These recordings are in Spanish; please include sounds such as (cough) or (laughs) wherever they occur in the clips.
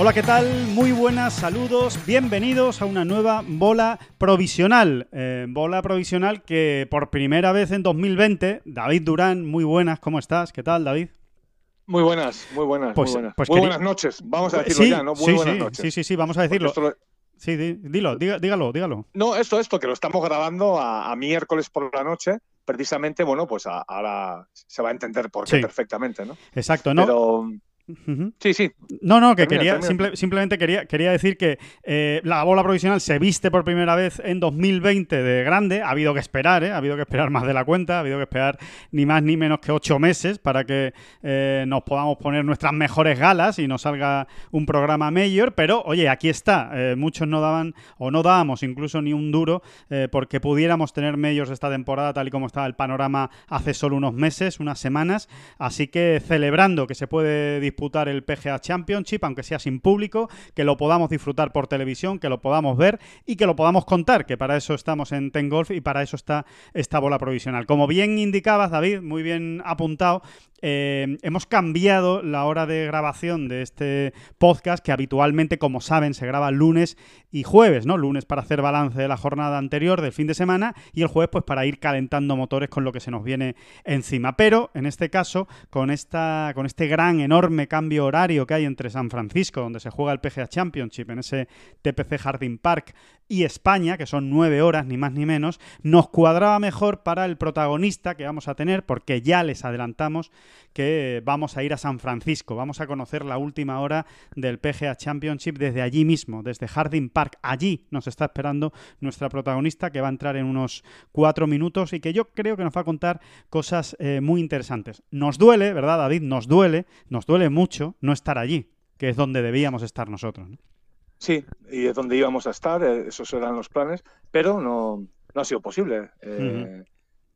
Hola, ¿qué tal? Muy buenas, saludos, bienvenidos a una nueva bola provisional. Eh, bola provisional que por primera vez en 2020, David Durán, muy buenas, ¿cómo estás? ¿Qué tal, David? Muy buenas, muy buenas, Pues- muy buenas. pues muy buenas noches, vamos a decirlo sí, ya, ¿no? Muy sí, buenas sí, noches. sí, sí, sí, vamos a decirlo. Sí, di- dilo, dígalo, dígalo. No, esto, esto, que lo estamos grabando a, a miércoles por la noche, precisamente, bueno, pues a- ahora se va a entender por qué Sí. perfectamente, ¿no? Exacto, ¿no? Pero Sí, sí, No, no, que Termina, quería, termina. simple- simplemente quería, quería decir que eh, la bola provisional se viste por primera vez en 2020 de grande. Ha habido que esperar, ¿eh? Ha habido que esperar más de la cuenta, ha habido que esperar ni más ni menos que ocho meses para que eh, nos podamos poner nuestras mejores galas y nos salga un programa mayor. Pero, oye, aquí está. Eh, muchos no daban, o no dábamos incluso ni un duro porque pudiéramos tener medios esta temporada tal y como estaba el panorama hace solo unos meses, unas semanas. Así que celebrando que se puede disputar el PGA Championship, aunque sea sin público, que lo podamos disfrutar por televisión, que lo podamos ver y que lo podamos contar, que para eso estamos en Ten Golf y para eso está esta bola provisional. Como bien indicabas, David, muy bien apuntado, eh, hemos cambiado la hora de grabación de este podcast, que habitualmente, como saben, se graba lunes y jueves, ¿no? Lunes para hacer balance de la jornada anterior, del fin de semana, y el jueves, pues para ir calentando motores con lo que se nos viene encima. Pero, en este caso, con, esta, con este gran, enorme cambio horario que hay entre San Francisco, donde se juega el PGA Championship, en ese TPC Harding Park, y España, que son nueve horas, ni más ni menos, nos cuadraba mejor para el protagonista que vamos a tener, porque ya les adelantamos que vamos a ir a San Francisco, vamos a conocer la última hora del PGA Championship desde allí mismo, desde Harding Park. Allí nos está esperando nuestra protagonista que va a entrar en unos cuatro minutos y que yo creo que nos va a contar cosas eh, muy interesantes. Nos duele, ¿verdad, David? Nos duele, nos duele mucho no estar allí, que es donde debíamos estar nosotros. ¿no? sí, y es donde íbamos a estar, eh, esos eran los planes, pero no, no ha sido posible. Eh,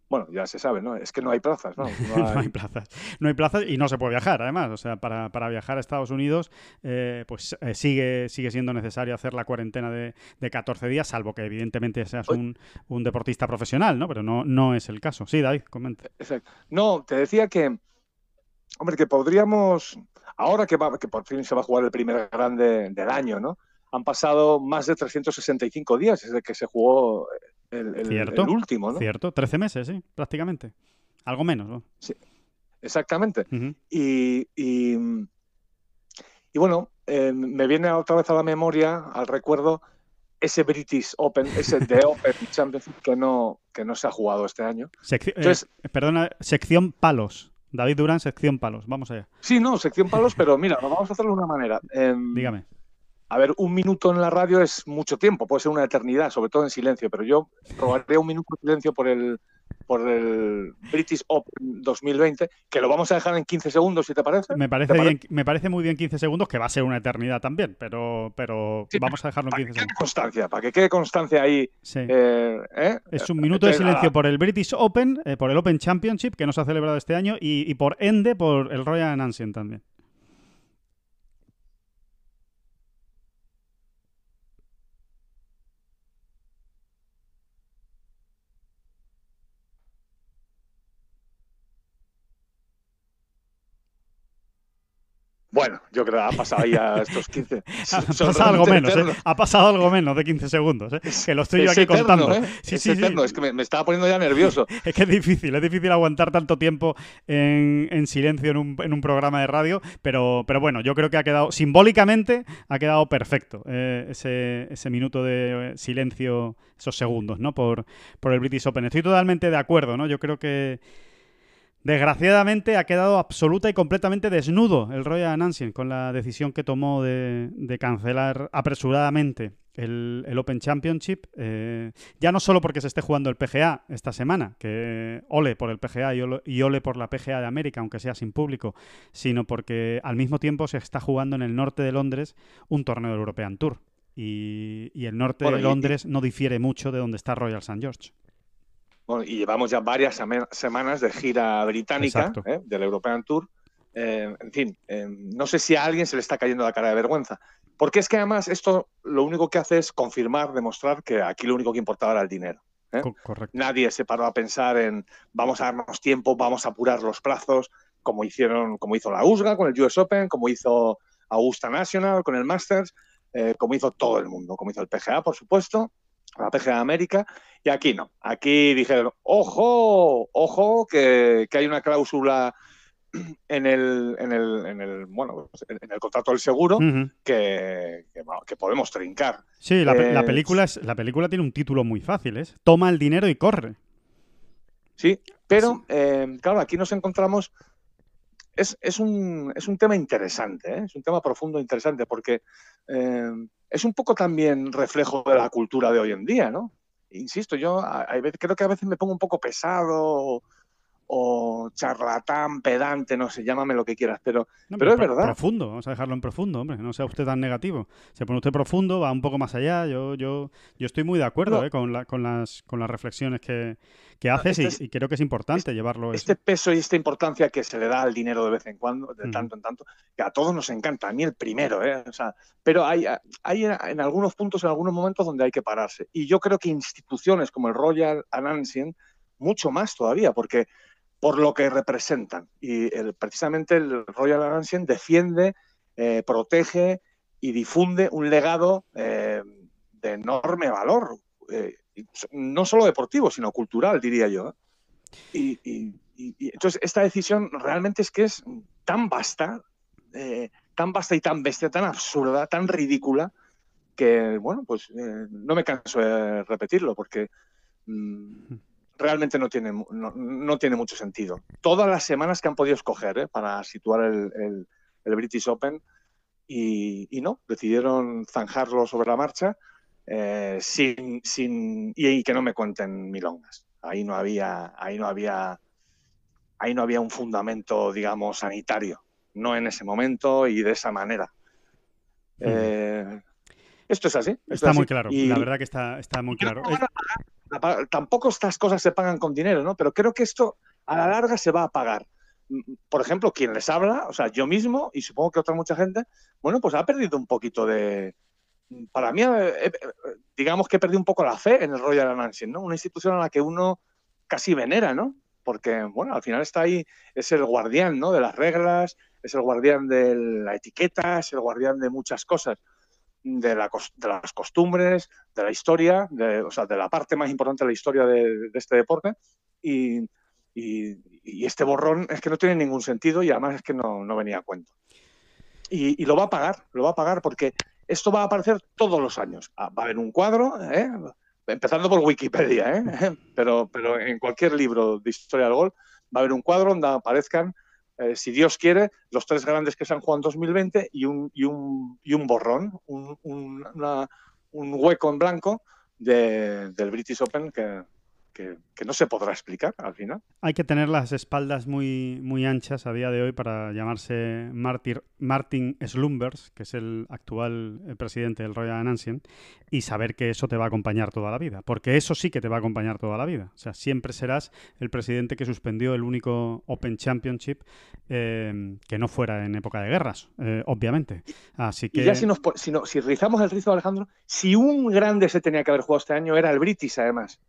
Bueno, ya se sabe, ¿no? Es que no hay plazas, ¿no? (laughs) No No hay plazas. No hay plazas y no se puede viajar, además. O sea, para, para viajar a Estados Unidos, eh, pues eh, sigue, sigue siendo necesario hacer la cuarentena de, de 14 días, salvo que evidentemente seas un, un deportista profesional, ¿no? Pero no, no es el caso. Sí, David, comenta. Exacto. No, te decía que, hombre, que podríamos, ahora que, va- que por fin se va a jugar el primer grande del año, ¿no? Han pasado más de 365 días desde que se jugó el, el- Cierto, el último, ¿no? Cierto, 13 meses, sí, prácticamente. Algo menos, ¿no? Exactamente. Ujú. Y, y, y bueno, eh, me viene otra vez a la memoria, al recuerdo, ese British Open, ese The (laughs) Open Championship que no, que no se ha jugado este año. Secci- eh, perdona, sección palos. David Durán, sección palos. Vamos allá. Sí, no, sección palos, pero mira, vamos a hacerlo de una manera. Em, Dígame. A ver, un minuto en la radio es mucho tiempo, puede ser una eternidad, sobre todo en silencio, pero yo probaría un minuto de silencio por el, por el British Open 2020, que lo vamos a dejar en 15 segundos, si te parece. Me parece, ¿Te bien, me parece muy bien 15 segundos, que va a ser una eternidad también, pero, pero Sí, vamos a dejarlo en Para que 15 quede segundos. constancia, para que quede constancia ahí. Sí. eh, ¿eh? Es un minuto de silencio por el British Open, eh, por el Open Championship, que no se ha celebrado este año, y, y por Ende, por el Royal Ancient también. Bueno, yo creo que ha pasado ya estos 15. (laughs) Ha pasado algo menos, ¿eh? Ha pasado algo menos de 15 segundos, ¿eh? Que lo estoy yo Es aquí eterno, contando. ¿eh? Sí, es sí, sí. eterno, es que me, me estaba poniendo ya nervioso. (laughs) Es que es difícil, es difícil aguantar tanto tiempo en, en silencio en un, en un programa de radio, pero, pero bueno, yo creo que ha quedado, simbólicamente, ha quedado perfecto eh, ese, ese minuto de eh, silencio, esos segundos, ¿no? Por, por el British Open. Estoy totalmente de acuerdo, ¿no? Yo creo que Desgraciadamente ha quedado absoluta y completamente desnudo el Royal Ancient con la decisión que tomó de, de cancelar apresuradamente el, el Open Championship, eh, ya no solo porque se esté jugando el PGA esta semana, que ole por el PGA y ole, y ole por la PGA de América, aunque sea sin público, sino porque al mismo tiempo se está jugando en el norte de Londres un torneo del European Tour. Y, y el norte Bueno, de y- Londres no difiere mucho de donde está Royal St. George. Bueno, y llevamos ya varias semanas de gira británica. ¿eh? del European Tour. Eh, en fin, eh, no sé si a alguien se le está cayendo la cara de vergüenza. Porque es que además esto lo único que hace es confirmar, demostrar que aquí lo único que importaba era el dinero. ¿eh? Co- correcto. Nadie se paró a pensar en vamos a darnos tiempo, vamos a apurar los plazos, como hicieron, como hizo la USGA con el US Open, como hizo Augusta National con el Masters, eh, como hizo todo el mundo, como hizo el PGA, por supuesto, la PGA de América, y aquí no. Aquí dijeron, ojo, ojo, que, que hay una cláusula en el, en el, en el, bueno, en el contrato del seguro que, que, podemos trincar. Sí, la, pe- la película es, la película tiene un título muy fácil, es Toma el dinero y corre. Sí, pero eh, claro, aquí nos encontramos. Es, es, un, es un tema interesante, ¿eh? es un tema profundo e interesante, porque eh, es un poco también reflejo de la cultura de hoy en día, ¿no? Insisto, yo a- creo que a veces me pongo un poco pesado o, charlatán, pedante, no sé, llámame lo que quieras, pero No, Pero es pro- verdad. Profundo, vamos a dejarlo en profundo, hombre. No sea usted tan negativo. Se pone usted profundo, va un poco más allá. Yo, yo, yo estoy muy de acuerdo No. eh, con, la- con, las, con las reflexiones que, que haces y- este y, creo que es importante llevarlo. este eso. peso y esta importancia que se le da al dinero de vez en cuando, de tanto en tanto, que a todos nos encanta, a mí el primero, ¿eh? O sea, pero hay, hay en algunos puntos, en algunos momentos donde hay que pararse. Y yo creo que instituciones como el Royal and Ancient, mucho más todavía, porque por lo que representan. Y el- precisamente el Royal Ancient defiende, eh, protege y difunde un legado eh, de enorme valor, eh, no solo deportivo, sino cultural, diría yo. ¿eh? Y, entonces esta decisión realmente es que es tan vasta, eh, tan vasta y tan bestia, tan absurda, tan ridícula, que bueno, pues eh, no me canso de repetirlo porque mm, realmente no tiene, no, no tiene mucho sentido. Todas las semanas que han podido escoger ¿eh? para situar el, el- el British Open y, y no, decidieron zanjarlo sobre la marcha eh, sin, sin y, y que no me cuenten milongas. Ahí no había, ahí no había, ahí no había un fundamento, digamos, sanitario, no en ese momento y de esa manera. Eh, esto es así. esto es Está muy así. claro. Y- La verdad que está, está muy y no Tampoco estas cosas se pagan con dinero, ¿no? Pero creo que esto a la larga se va a pagar. Mm, Por ejemplo, quien les habla, o sea, yo mismo y supongo que otra mucha gente, bueno, pues ha perdido un poquito de. Para mí, eh, eh, digamos que he perdido un poco la fe en el Royal and Ancient, ¿no? Una institución a la que uno casi venera, ¿no? Porque, bueno, al final está ahí, es el guardián, ¿no? De las reglas, es el guardián de la etiqueta, es el guardián de muchas cosas, de, la de las costumbres, de la historia, de, o sea, de la parte más importante de la historia de, este deporte. Y, este borrón es que no tiene ningún sentido y además es que no, venía a cuento. Y, lo va a pagar, lo va a pagar porque esto va a aparecer todos los años. Ah, Va a haber un cuadro, ¿eh? empezando por Wikipedia, ¿eh? (laughs) pero, pero en cualquier libro de historia del golf va a haber un cuadro donde aparezcan, eh, si Dios quiere, los tres grandes que se han jugado en 2020 y un, y un, y un borrón, un, un- un hueco en blanco de- del British Open que, que- que no se podrá explicar al final. Hay que tener las espaldas muy, muy anchas a día de hoy para llamarse Martin, Martin Slumbers, que es el actual eh, presidente del Royal Ancient, y saber que eso te va a acompañar toda la vida. Porque eso sí que te va a acompañar toda la vida. O sea, siempre serás el presidente que suspendió el único Open Championship eh, que no fuera en época de guerras, eh, obviamente. Así que... Y ya si, nos, si, no- si rizamos el rizo, Alejandro, si un grande se tenía que haber jugado este año era el British, además.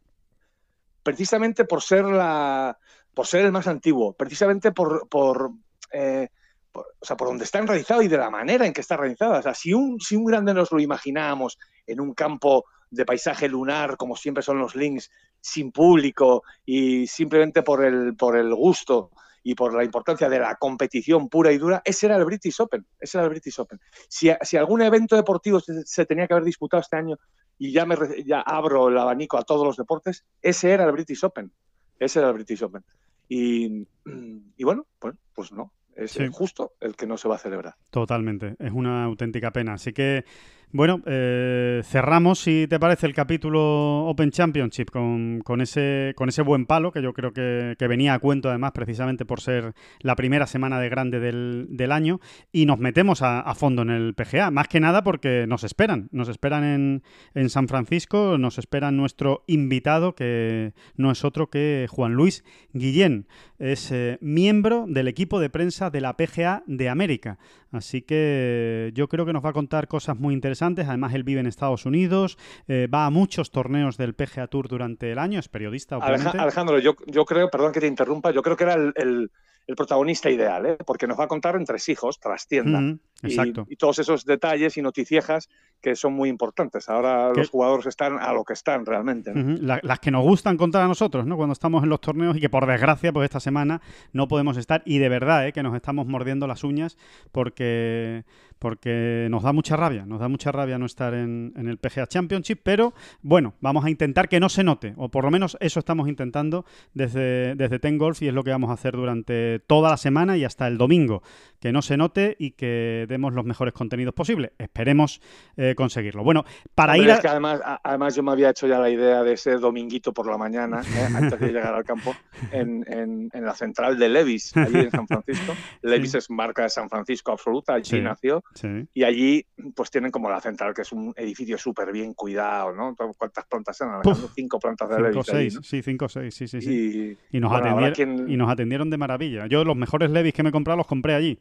Precisamente por ser la por ser el más antiguo, precisamente por, por, eh, o sea, por donde está enraizado y de la manera en que está enraizado. O sea, si un, si un grande nos lo imaginábamos en un campo de paisaje lunar, como siempre son los links, sin público y simplemente por el, por el gusto y por la importancia de la competición pura y dura, ese era el British Open. Ese era el British Open. Si, si algún evento deportivo se tenía que haber disputado este año, y ya, me, ya abro el abanico a todos los deportes, ese era el British Open. Ese era el British Open. Y, (clears throat) y bueno, pues, pues no. Es Sí. justo el que no se va a celebrar. Totalmente, es una auténtica pena. Así que Bueno, eh, cerramos, si te parece, el capítulo Open Championship con, con ese, con ese buen palo, que yo creo que, venía a cuento además precisamente por ser la primera semana de grande del, año, y nos metemos a, a fondo en el PGA, más que nada porque nos esperan, nos esperan en, en San Francisco, nos esperan nuestro invitado, que no es otro que Juan Luis Guillén, es eh, miembro del equipo de prensa de la PGA de América. Así que yo creo que nos va a contar cosas muy interesantes. Además, él vive en Estados Unidos, eh, va a muchos torneos del PGA Tour durante el año, es periodista, obviamente. Aleja- Alejandro, yo, yo creo, perdón que te interrumpa, yo creo que era el, el- el protagonista ideal, ¿eh? porque nos va a contar entre hijos, trastienda. Exacto. y todos esos detalles y noticiejas que son muy importantes. Ahora los jugadores están a lo que están realmente. ¿no? La- las que nos gustan contar a nosotros, ¿no? Cuando estamos en los torneos y que por desgracia, pues esta semana no podemos estar. Y de verdad, ¿eh? que nos estamos mordiendo las uñas porque, porque nos da mucha rabia, nos da mucha rabia no estar en, en el PGA Championship, pero bueno, vamos a intentar que no se note, o por lo menos eso estamos intentando desde, desde Ten Golf y es lo que vamos a hacer durante toda la semana y hasta el domingo, que no se note y que demos los mejores contenidos posibles. Esperemos eh, conseguirlo. Bueno, para Hombre, ir a... es que además, además yo me había hecho ya la idea de ese dominguito por la mañana, ¿eh? (laughs) antes de llegar al campo, en, en- en la central de Levis, allí en San Francisco. (laughs) Levis es marca de San Francisco absoluta, allí Sí. nació. Sí. Y allí, pues tienen como la central, que es un edificio súper bien cuidado, ¿no? ¿Cuántas plantas eran? Cinco plantas de Cinco Levis. allí, seis, ¿no? sí, cinco seis, sí, sí, sí. Y, Y nos, bueno, atendieron, quien- y nos atendieron de maravilla. Yo los mejores Levis que me he comprado los compré allí.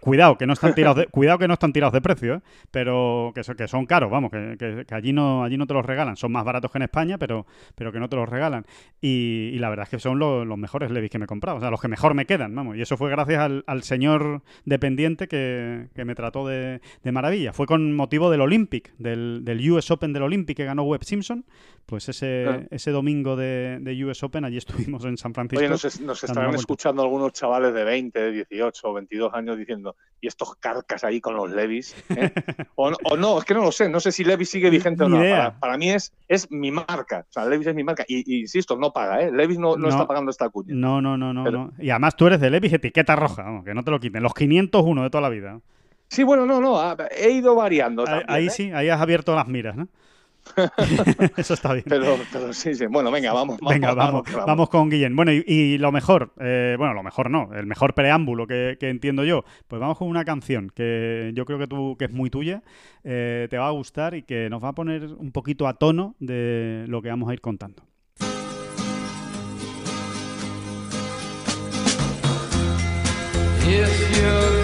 Cuidado, que no están (laughs) tirados de, cuidado que no están tirados de precio, ¿eh? pero que, so- que son caros, vamos, que, que- que allí no allí no te los regalan. Son más baratos que en España, pero, pero que no te los regalan. Y, y la verdad es que son lo- los mejores Levis que me he comprado, o sea, los que mejor me quedan, vamos. Y eso fue gracias al, al señor dependiente que, que me trató de, de maravilla. Fue con motivo del Olympic, del, del US Open del Olympic que ganó Webb Simpson. Pues ese, ese domingo de, de US Open, allí estuvimos en San Francisco. Oye, nos, nos estarán escuchando algunos chavales de 20, de 18 o 22 años diciendo, ¿y estos carcas ahí con los Levis? ¿eh? (laughs) o, no, o no, es que no lo sé, no sé si Levis sigue vigente o no. Para, para mí es, es mi marca, o sea, Levis es mi marca. Y, y insisto, no paga, ¿eh? Levis no, no No. está pagando esta cuña. No, no, no, no, Pero- no. Y además tú eres de Levis, etiqueta roja, vamos, que no te lo quiten. Los 501 de toda la vida. Sí, bueno, no, no, he ido variando también. ahí ¿eh? sí, ahí has abierto las miras, ¿no? Eso está bien. Pero, pero sí, sí. Bueno, venga, vamos. Venga, vamos, que vamos con Guillén. Bueno, y, y lo mejor, eh, bueno, lo mejor no, el mejor preámbulo que, que entiendo yo, pues vamos con una canción que yo creo que tú, que es muy tuya, eh, te va a gustar y que nos va a poner un poquito a tono de lo que vamos a ir contando. If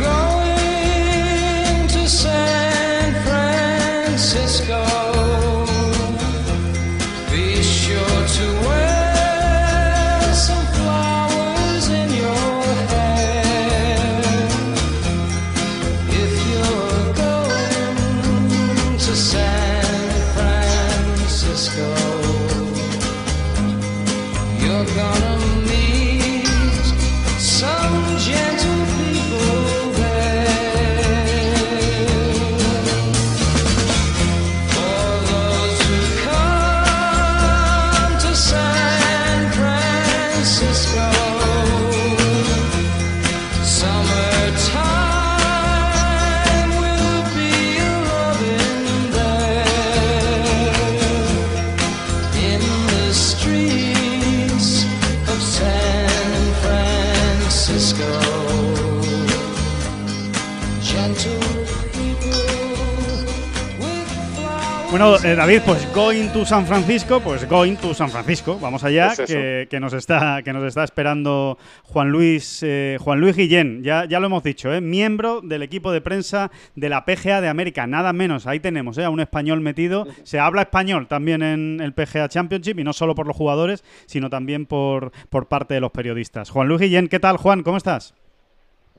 Bueno, eh, David, pues going to San Francisco, pues going to San Francisco. Vamos allá, Es eso. que, que nos está que nos está esperando Juan Luis eh, Juan Luis Guillén. Ya, ya lo hemos dicho, ¿eh? miembro del equipo de prensa de la PGA de América. Nada menos, ahí tenemos ¿eh? a un español metido. Se habla español también en el PGA Championship y no solo por los jugadores, sino también por, por parte de los periodistas. Juan Luis Guillén, ¿qué tal, Juan? ¿Cómo estás?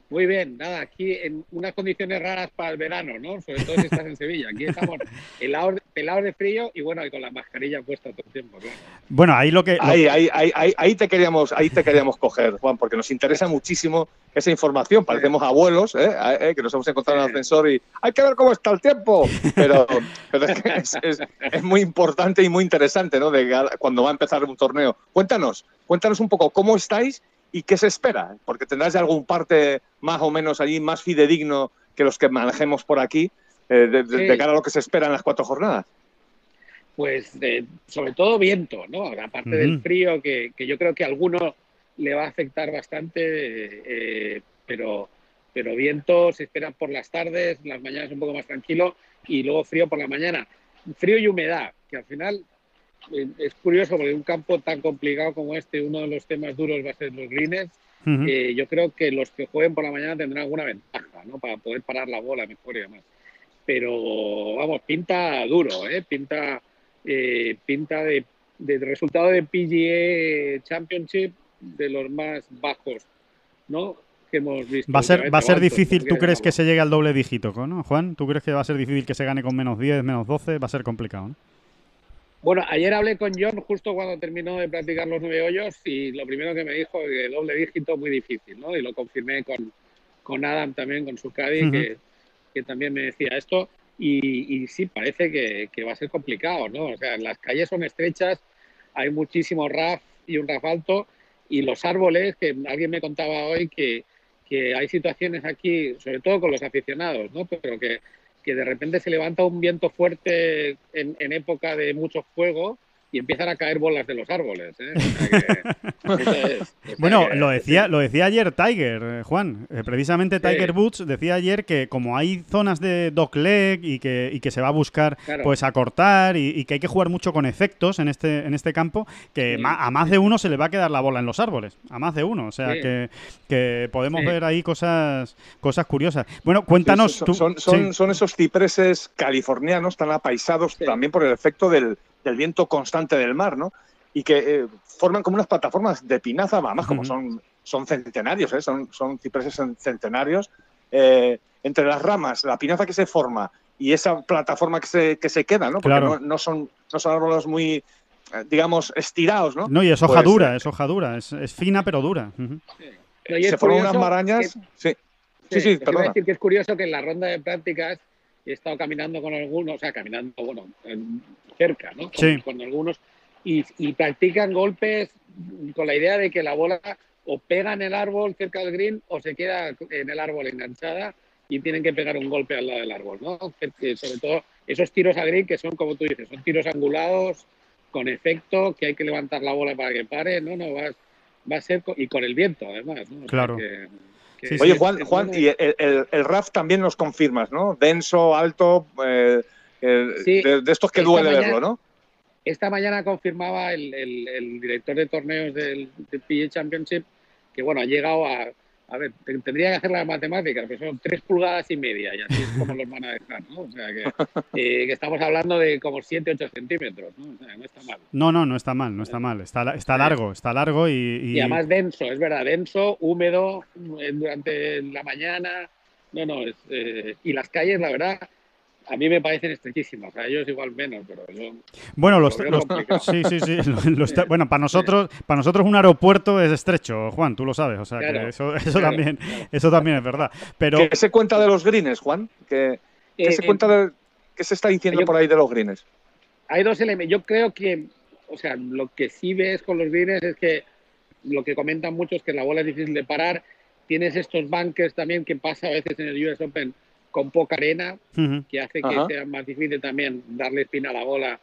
Muy bien, nada, aquí en unas condiciones raras para el verano, ¿no? Sobre todo si estás en Sevilla. Aquí estamos helados, pelados de frío y bueno, y con la mascarilla puesta todo el tiempo, claro. Bueno, ahí lo que... lo- Ahí, ahí, ahí, ahí, ahí te queríamos, ahí te queríamos coger, Juan, porque nos interesa muchísimo esa información. Parecemos abuelos, ¿eh? Eh, que nos hemos encontrado en el ascensor y hay que ver cómo está el tiempo. Pero, pero es, que es, es- es muy importante y muy interesante, ¿no? De cuando va a empezar un torneo. Cuéntanos, cuéntanos un poco cómo estáis y qué se espera, porque tendrás ya algún parte más o menos allí más fidedigno que los que manejemos por aquí. eh, de, de- Sí. de cara a lo que se espera en las cuatro jornadas. Pues eh, sobre todo viento, ¿no? Aparte del frío, que, que yo creo que a alguno le va a afectar bastante, eh, pero, pero viento se espera por las tardes, las mañanas un poco más tranquilo y luego frío por la mañana. Frío y humedad, que al final es curioso porque un campo tan complicado como este, uno de los temas duros va a ser los greens. Ujú. Eh, yo creo que los que jueguen por la mañana tendrán alguna ventaja, ¿no? Para poder parar la bola mejor y demás. Pero vamos, pinta duro, ¿eh? Pinta, eh, pinta de, de resultado de PGA Championship de los más bajos, ¿no? Que hemos visto. Va a ser, va a ser o altos, difícil, ¿tú crees que se llegue al doble dígito, ¿no, Juan? ¿Tú crees que va a ser difícil que se gane con menos 10, menos 12? Va a ser complicado, ¿no? Bueno, ayer hablé con John justo cuando terminó de practicar los nueve hoyos y lo primero que me dijo que doble dígito muy difícil, ¿no? Y lo confirmé con, con Adam también, con su caddy, Ujú. que, que también me decía esto. Y, y sí, parece que, que va a ser complicado, ¿no? O sea, las calles son estrechas, hay muchísimo RAF y un RAF alto y los árboles, que alguien me contaba hoy que, que hay situaciones aquí, sobre todo con los aficionados, ¿no? Pero que, que de repente se levanta un viento fuerte en, en época de mucho fuego y empiezan a caer bolas de los árboles. ¿eh? O sea que- (laughs) eso es. O sea Bueno, que- lo decía, lo decía ayer Tiger, eh, Juan. Eh, precisamente Tiger Sí. Woods decía ayer que como hay zonas de dogleg y que, y que se va a buscar Claro. pues acortar y, y que hay que jugar mucho con efectos en este, en este campo, que Sí. ma- a más de uno se le va a quedar la bola en los árboles. A más de uno. O sea Sí. que, que podemos Sí. ver ahí cosas, cosas curiosas. Bueno, cuéntanos son, tú. son, son- sí. son esos cipreses californianos tan apaisados Sí. también por el efecto del, del viento constante del mar, ¿no? Y que eh, forman como unas plataformas de pinaza, además como Ujú. son, son centenarios, ¿eh? son, son cipreses cen- centenarios. Eh, entre las ramas, la pinaza que se forma y esa plataforma que se, que se queda, ¿no? Porque Claro. no, no son, no son árboles muy, eh, digamos, estirados, ¿no? No, y es hoja Pues, dura, eh, es hoja dura, es, es fina pero dura. Pero y es se forman unas marañas. que- Sí, sí, sí, iba a perdona. decir que es curioso que en la ronda de prácticas he estado caminando con algunos, o sea, caminando, bueno, en- cerca, ¿no? Con, Sí. con algunos, y, y practican golpes con la idea de que la bola o pega en el árbol cerca del green o se queda en el árbol enganchada y tienen que pegar un golpe al lado del árbol, ¿no? Sobre todo esos tiros a green que son, como tú dices, son tiros angulados, con efecto, que hay que levantar la bola para que pare, no, no, va, va a ser, y con el viento además, ¿no? O sea Claro. que- que Sí. Oye, Juan, Juan bueno. y el, el, el RAF también nos confirmas, ¿no? Denso, alto, eh, eh, Sí, de, de estos que esta duele mañana- verlo, ¿no? Esta mañana confirmaba el, el- el director de torneos del, del PGA Championship que, bueno, ha llegado a... A ver, te- tendría que hacer las matemáticas, pero son tres pulgadas y media, y así es como los van a dejar, ¿no? O sea, que, (laughs) eh, que estamos hablando de como 7, 8 centímetros, ¿no? O sea, no está mal. No, no, no está mal, no está mal. Está, está largo, está largo y, y- Y además denso, es verdad, denso, húmedo eh, durante la mañana. No, no, es, eh, y las calles, la verdad, a mí me parecen estrechísimas. A ellos igual menos, pero yo... Bueno, los, Lo los- sí, sí, sí. bueno, para nosotros, para nosotros un aeropuerto es estrecho, Juan, tú lo sabes, o sea que eso, eso claro, también, claro. eso también es verdad. Pero ¿Qué se cuenta de los greens, Juan? ¿Qué, qué Eh, se cuenta de, qué se está diciendo yo- por ahí de los greens? hay dos elementos. Yo creo que, o sea, lo que sí ves con los greens es que lo que comentan muchos es que la bola es difícil de parar. Tienes estos bunkers también que pasa a veces en el US Open con poca arena, ujú, que hace que Ajá. sea más difícil también darle espina a la bola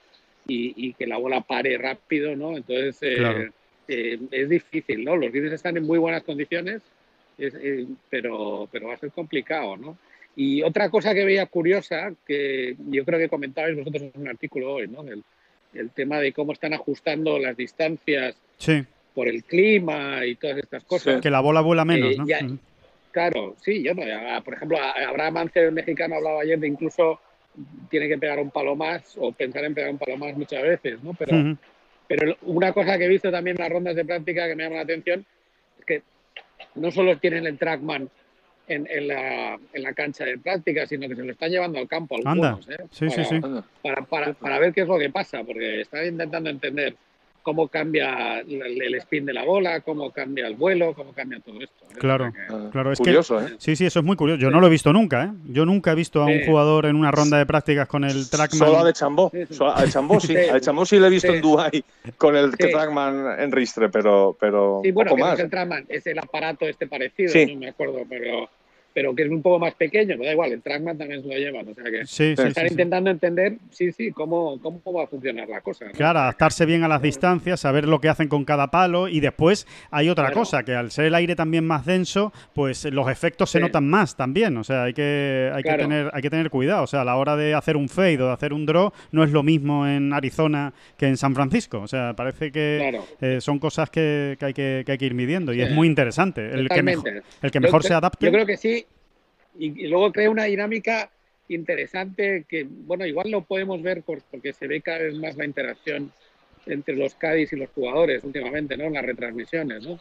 y, y que la bola pare rápido, ¿no? Entonces, eh, Claro. eh, es difícil, ¿no? Los greens están en muy buenas condiciones, es- eh, pero, pero va a ser complicado, ¿no? Y otra cosa que veía curiosa, que yo creo que comentabais vosotros en un artículo hoy, ¿no? El, el tema de cómo están ajustando las distancias sí, por el clima y todas estas cosas. que la bola vuela menos, Eh, ¿no? ya- Ujú. Claro, sí, yo no. Por ejemplo, Abraham Ance, el mexicano, hablaba ayer de incluso tiene que pegar un palo más o pensar en pegar un palo más muchas veces, ¿no? Pero, pero una cosa que he visto también en las rondas de práctica que me llama la atención es que no solo tienen el trackman en, en la, en la cancha de práctica, sino que se lo están llevando al campo Anda. algunos, ¿eh? Sí, sí, sí. Para, para, para ver qué es lo que pasa, porque están intentando entender cómo cambia el, el spin de la bola, cómo cambia el vuelo, cómo cambia todo esto. ¿eh? Claro. Que- Ah, Claro, es que- curioso, ¿eh? Sí, sí, eso es muy curioso. Yo no lo he visto nunca, ¿eh? Yo nunca he visto a un Sí. jugador en una ronda de prácticas con el trackman. Solo a de Chambó. Sí. Solo a de Chambó sí. A de Chambó sí le he visto Sí. en Dubái con el Sí. trackman en ristre, pero, pero Sí, bueno, poco que más. es el Trackman, es el aparato este parecido, Sí. no me acuerdo, pero, pero que es un poco más pequeño, me da igual, el Trackman también se lo llevan, o sea que Sí, sí, están sí, intentando entender, sí, sí, cómo, cómo va a funcionar la cosa. ¿no? Claro, adaptarse bien a las distancias, saber lo que hacen con cada palo y después hay otra Claro. cosa, que al ser el aire también más denso, pues los efectos se notan más también, o sea, hay que hay Claro. que tener hay que tener cuidado, o sea, a la hora de hacer un fade o de hacer un draw no es lo mismo en Arizona que en San Francisco, o sea, parece que Claro. eh, son cosas que, que hay que, que hay que ir midiendo y es muy interesante. El que, mejor, el que mejor se adapte. Yo creo que sí. Y, y luego crea una dinámica interesante que, bueno, igual lo podemos ver por- porque se ve cada vez más la interacción entre los Cádiz y los jugadores últimamente, ¿no? En las retransmisiones, ¿no?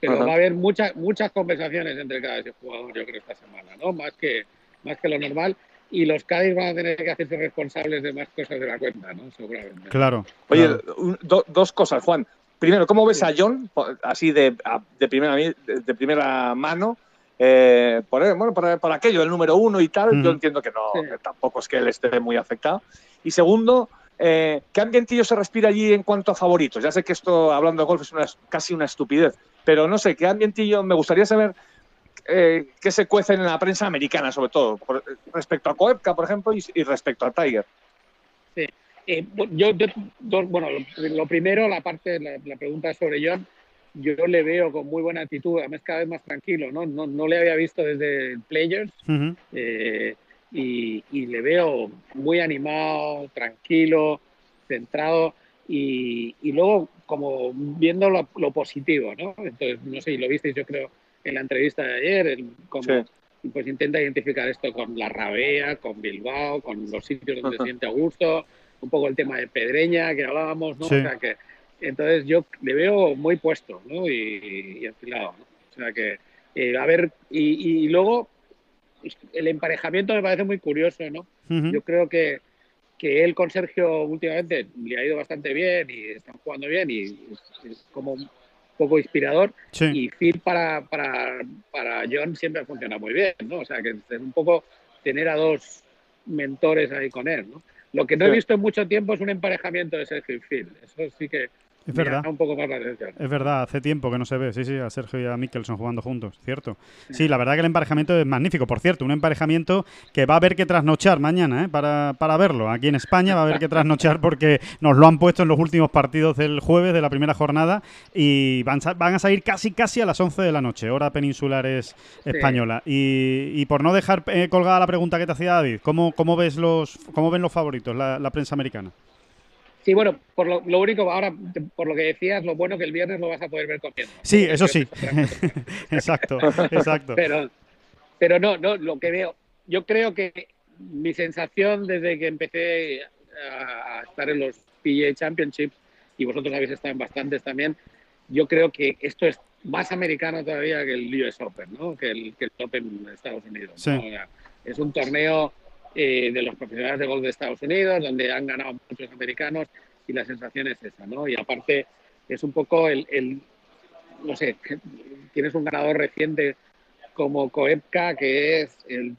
Pero Ajá. va a haber muchas muchas conversaciones entre Cádiz y el jugador, yo creo, esta semana, ¿no? Más que, más que lo normal. Y los Cádiz van a tener que hacerse responsables de más cosas de la cuenta, ¿no? Seguramente. Claro. Oye, claro. un- do- dos cosas, Juan. Primero, ¿cómo ves a John así de, a- de, primera, de primera mano? Eh, por, bueno, por, por aquello, el número uno y tal, yo entiendo que no, Sí. que tampoco es que él esté muy afectado. Y segundo, eh, ¿qué ambientillo se respira allí en cuanto a favoritos? Ya sé que esto, hablando de golf, es una- casi una estupidez, pero no sé, ¿qué ambientillo? Me gustaría saber eh, qué se cuece en la prensa americana, sobre todo, por- respecto a Koepka, por ejemplo, y, y respecto a Tiger. Eh, bu- yo, bueno, lo, lo primero, la parte, la, la pregunta sobre John, yo le veo con muy buena actitud, además cada vez más tranquilo, ¿no? No, no le había visto desde Players Ujú. eh, y, y le veo muy animado, tranquilo, centrado y, y luego como viendo lo, lo positivo, ¿no? Entonces, no sé, lo visteis yo creo en la entrevista de ayer, el, como, Sí. pues intenta identificar esto con la Rabea, con Bilbao, con los sitios donde Ajá. se siente a gusto, un poco el tema de Pedreña que hablábamos, ¿no? Sí. O sea que entonces yo le veo muy puesto, ¿no? Y, y enfilado, ¿no? O sea que eh, a ver y, y luego el emparejamiento me parece muy curioso, ¿no? Ujú. Yo creo que, que él con Sergio últimamente le ha ido bastante bien y están jugando bien y es, es como un poco inspirador. Sí. Y Phil para, para, para John siempre funciona muy bien, ¿no? O sea, que es un poco tener a dos mentores ahí con él, ¿no? Lo que no he visto en mucho tiempo es un emparejamiento de Sergio Phil. Eso sí que Es verdad. llama un poco más la atención. Es verdad, hace tiempo que no se ve, sí, sí, a Sergio y a Mikkelson jugando juntos, cierto. Sí, la verdad que el emparejamiento es magnífico. Por cierto, un emparejamiento que va a haber que trasnochar mañana, ¿eh? para, para verlo. Aquí en España va a haber que trasnochar porque nos lo han puesto en los últimos partidos del jueves de la primera jornada y van, a salir casi casi a las 11 de la noche, hora peninsular es española. Y, y por no dejar eh, colgada la pregunta que te hacía David, ¿cómo, cómo ves los cómo ven los favoritos la, la prensa americana? Sí, bueno, por lo, lo único, ahora, por lo que decías, lo bueno que el viernes lo vas a poder ver comiendo. Sí, eso sí. (laughs) exacto, exacto. pero, pero no, no, lo que veo, yo creo que mi sensación desde que empecé a, a estar en los PGA Championships, y vosotros habéis estado en bastantes también, yo creo que esto es más americano todavía que el US Open, ¿no? que, el, que el Open de Estados Unidos. ¿no? Sí. O sea, es un torneo eh, de los profesionales de golf de Estados Unidos, donde han ganado muchos americanos, y la sensación es esa, ¿no? Y aparte es un poco el, el no sé, (laughs) tienes un ganador reciente como Koepka, que es el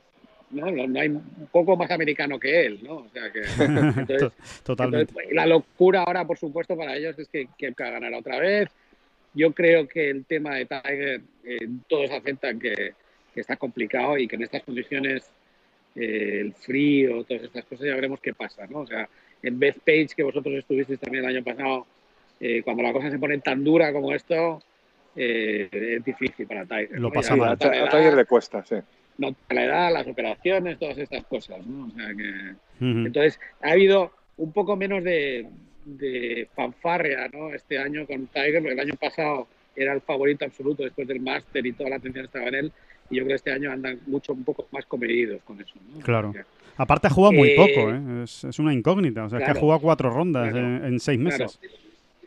no, no, no hay un poco más americano que él, ¿no? O sea que (laughs) entonces, Totalmente. entonces, la locura ahora, por supuesto, para ellos es que Koepka ganará otra vez. Yo creo que el tema de Tiger, eh, todos aceptan que, que está complicado y que en estas condiciones eh, el frío, todas estas cosas, ya veremos qué pasa, ¿no? O sea, en Beth Page, que vosotros estuvisteis también el año pasado, eh, cuando la cosa se pone tan dura como esto, eh, es difícil para Tiger. Lo ¿no? a, nota la a Tiger le cuesta, sí. nota la edad, las operaciones, todas estas cosas, ¿no? O sea que... Ujú. Entonces, ha habido un poco menos de, de fanfarria ¿no? este año con Tiger, porque el año pasado era el favorito absoluto después del Master y toda la atención estaba en él. Y yo creo que este año andan mucho, un poco más comedidos con eso. ¿no? Claro. Porque, Aparte ha jugado muy Eh, poco, ¿eh? es, es una incógnita. O sea, es que ha claro, jugado cuatro rondas claro, en, en seis claro. meses.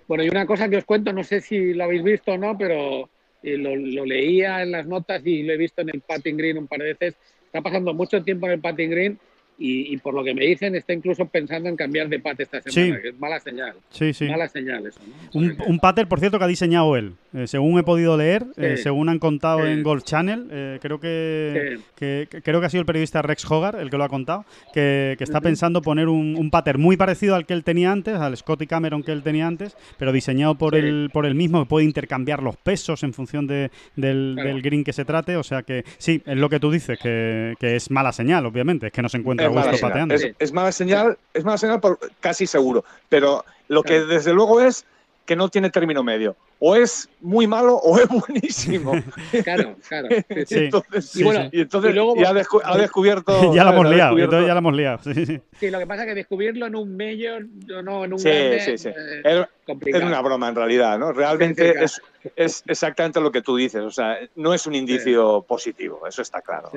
Bueno, y una cosa que os cuento, no sé si lo habéis visto o no, pero eh, lo, lo leía en las notas y lo he visto en el Patting Green un par de veces. Está pasando mucho tiempo en el Patting Green y, y por lo que me dicen está incluso pensando en cambiar de pat esta semana, Sí. que es mala señal. Sí, sí. Mala señal eso, ¿no? Un, un pater, por cierto, que ha diseñado él. Eh, según he podido leer, Sí. eh, según han contado Sí. en Golf Channel, eh, creo que, Sí. que- que- creo que ha sido el periodista Rex Hogar el que lo ha contado, que, que está pensando poner un, un pattern muy parecido al que él tenía antes, al Scotty Cameron que él tenía antes, pero diseñado por Sí. el por el mismo, que puede intercambiar los pesos en función de- del, Claro. del green que se trate. O sea que sí, es lo que tú dices, que, que es mala señal, obviamente, es que no se encuentra Es gusto pateando. Es, es mala señal, es mala señal por, casi seguro. Pero lo que desde luego es que no tiene término medio. O es muy malo o es (laughs) buenísimo. (laughs) Claro, claro. sí, (laughs) sí. Sí. entonces, Sí, Y bueno, y entonces y luego- ya ha, descu- ha descubierto. ya lo hemos liado, ya lo hemos liado. sí, sí. Sí, lo que pasa es que descubrirlo en un mayor, no, en un Sí, grande, sí, sí. eh. Es una broma en realidad, ¿no? Realmente Sí, sí, es, es exactamente lo que tú dices. O sea, no es un indicio positivo, eso está claro.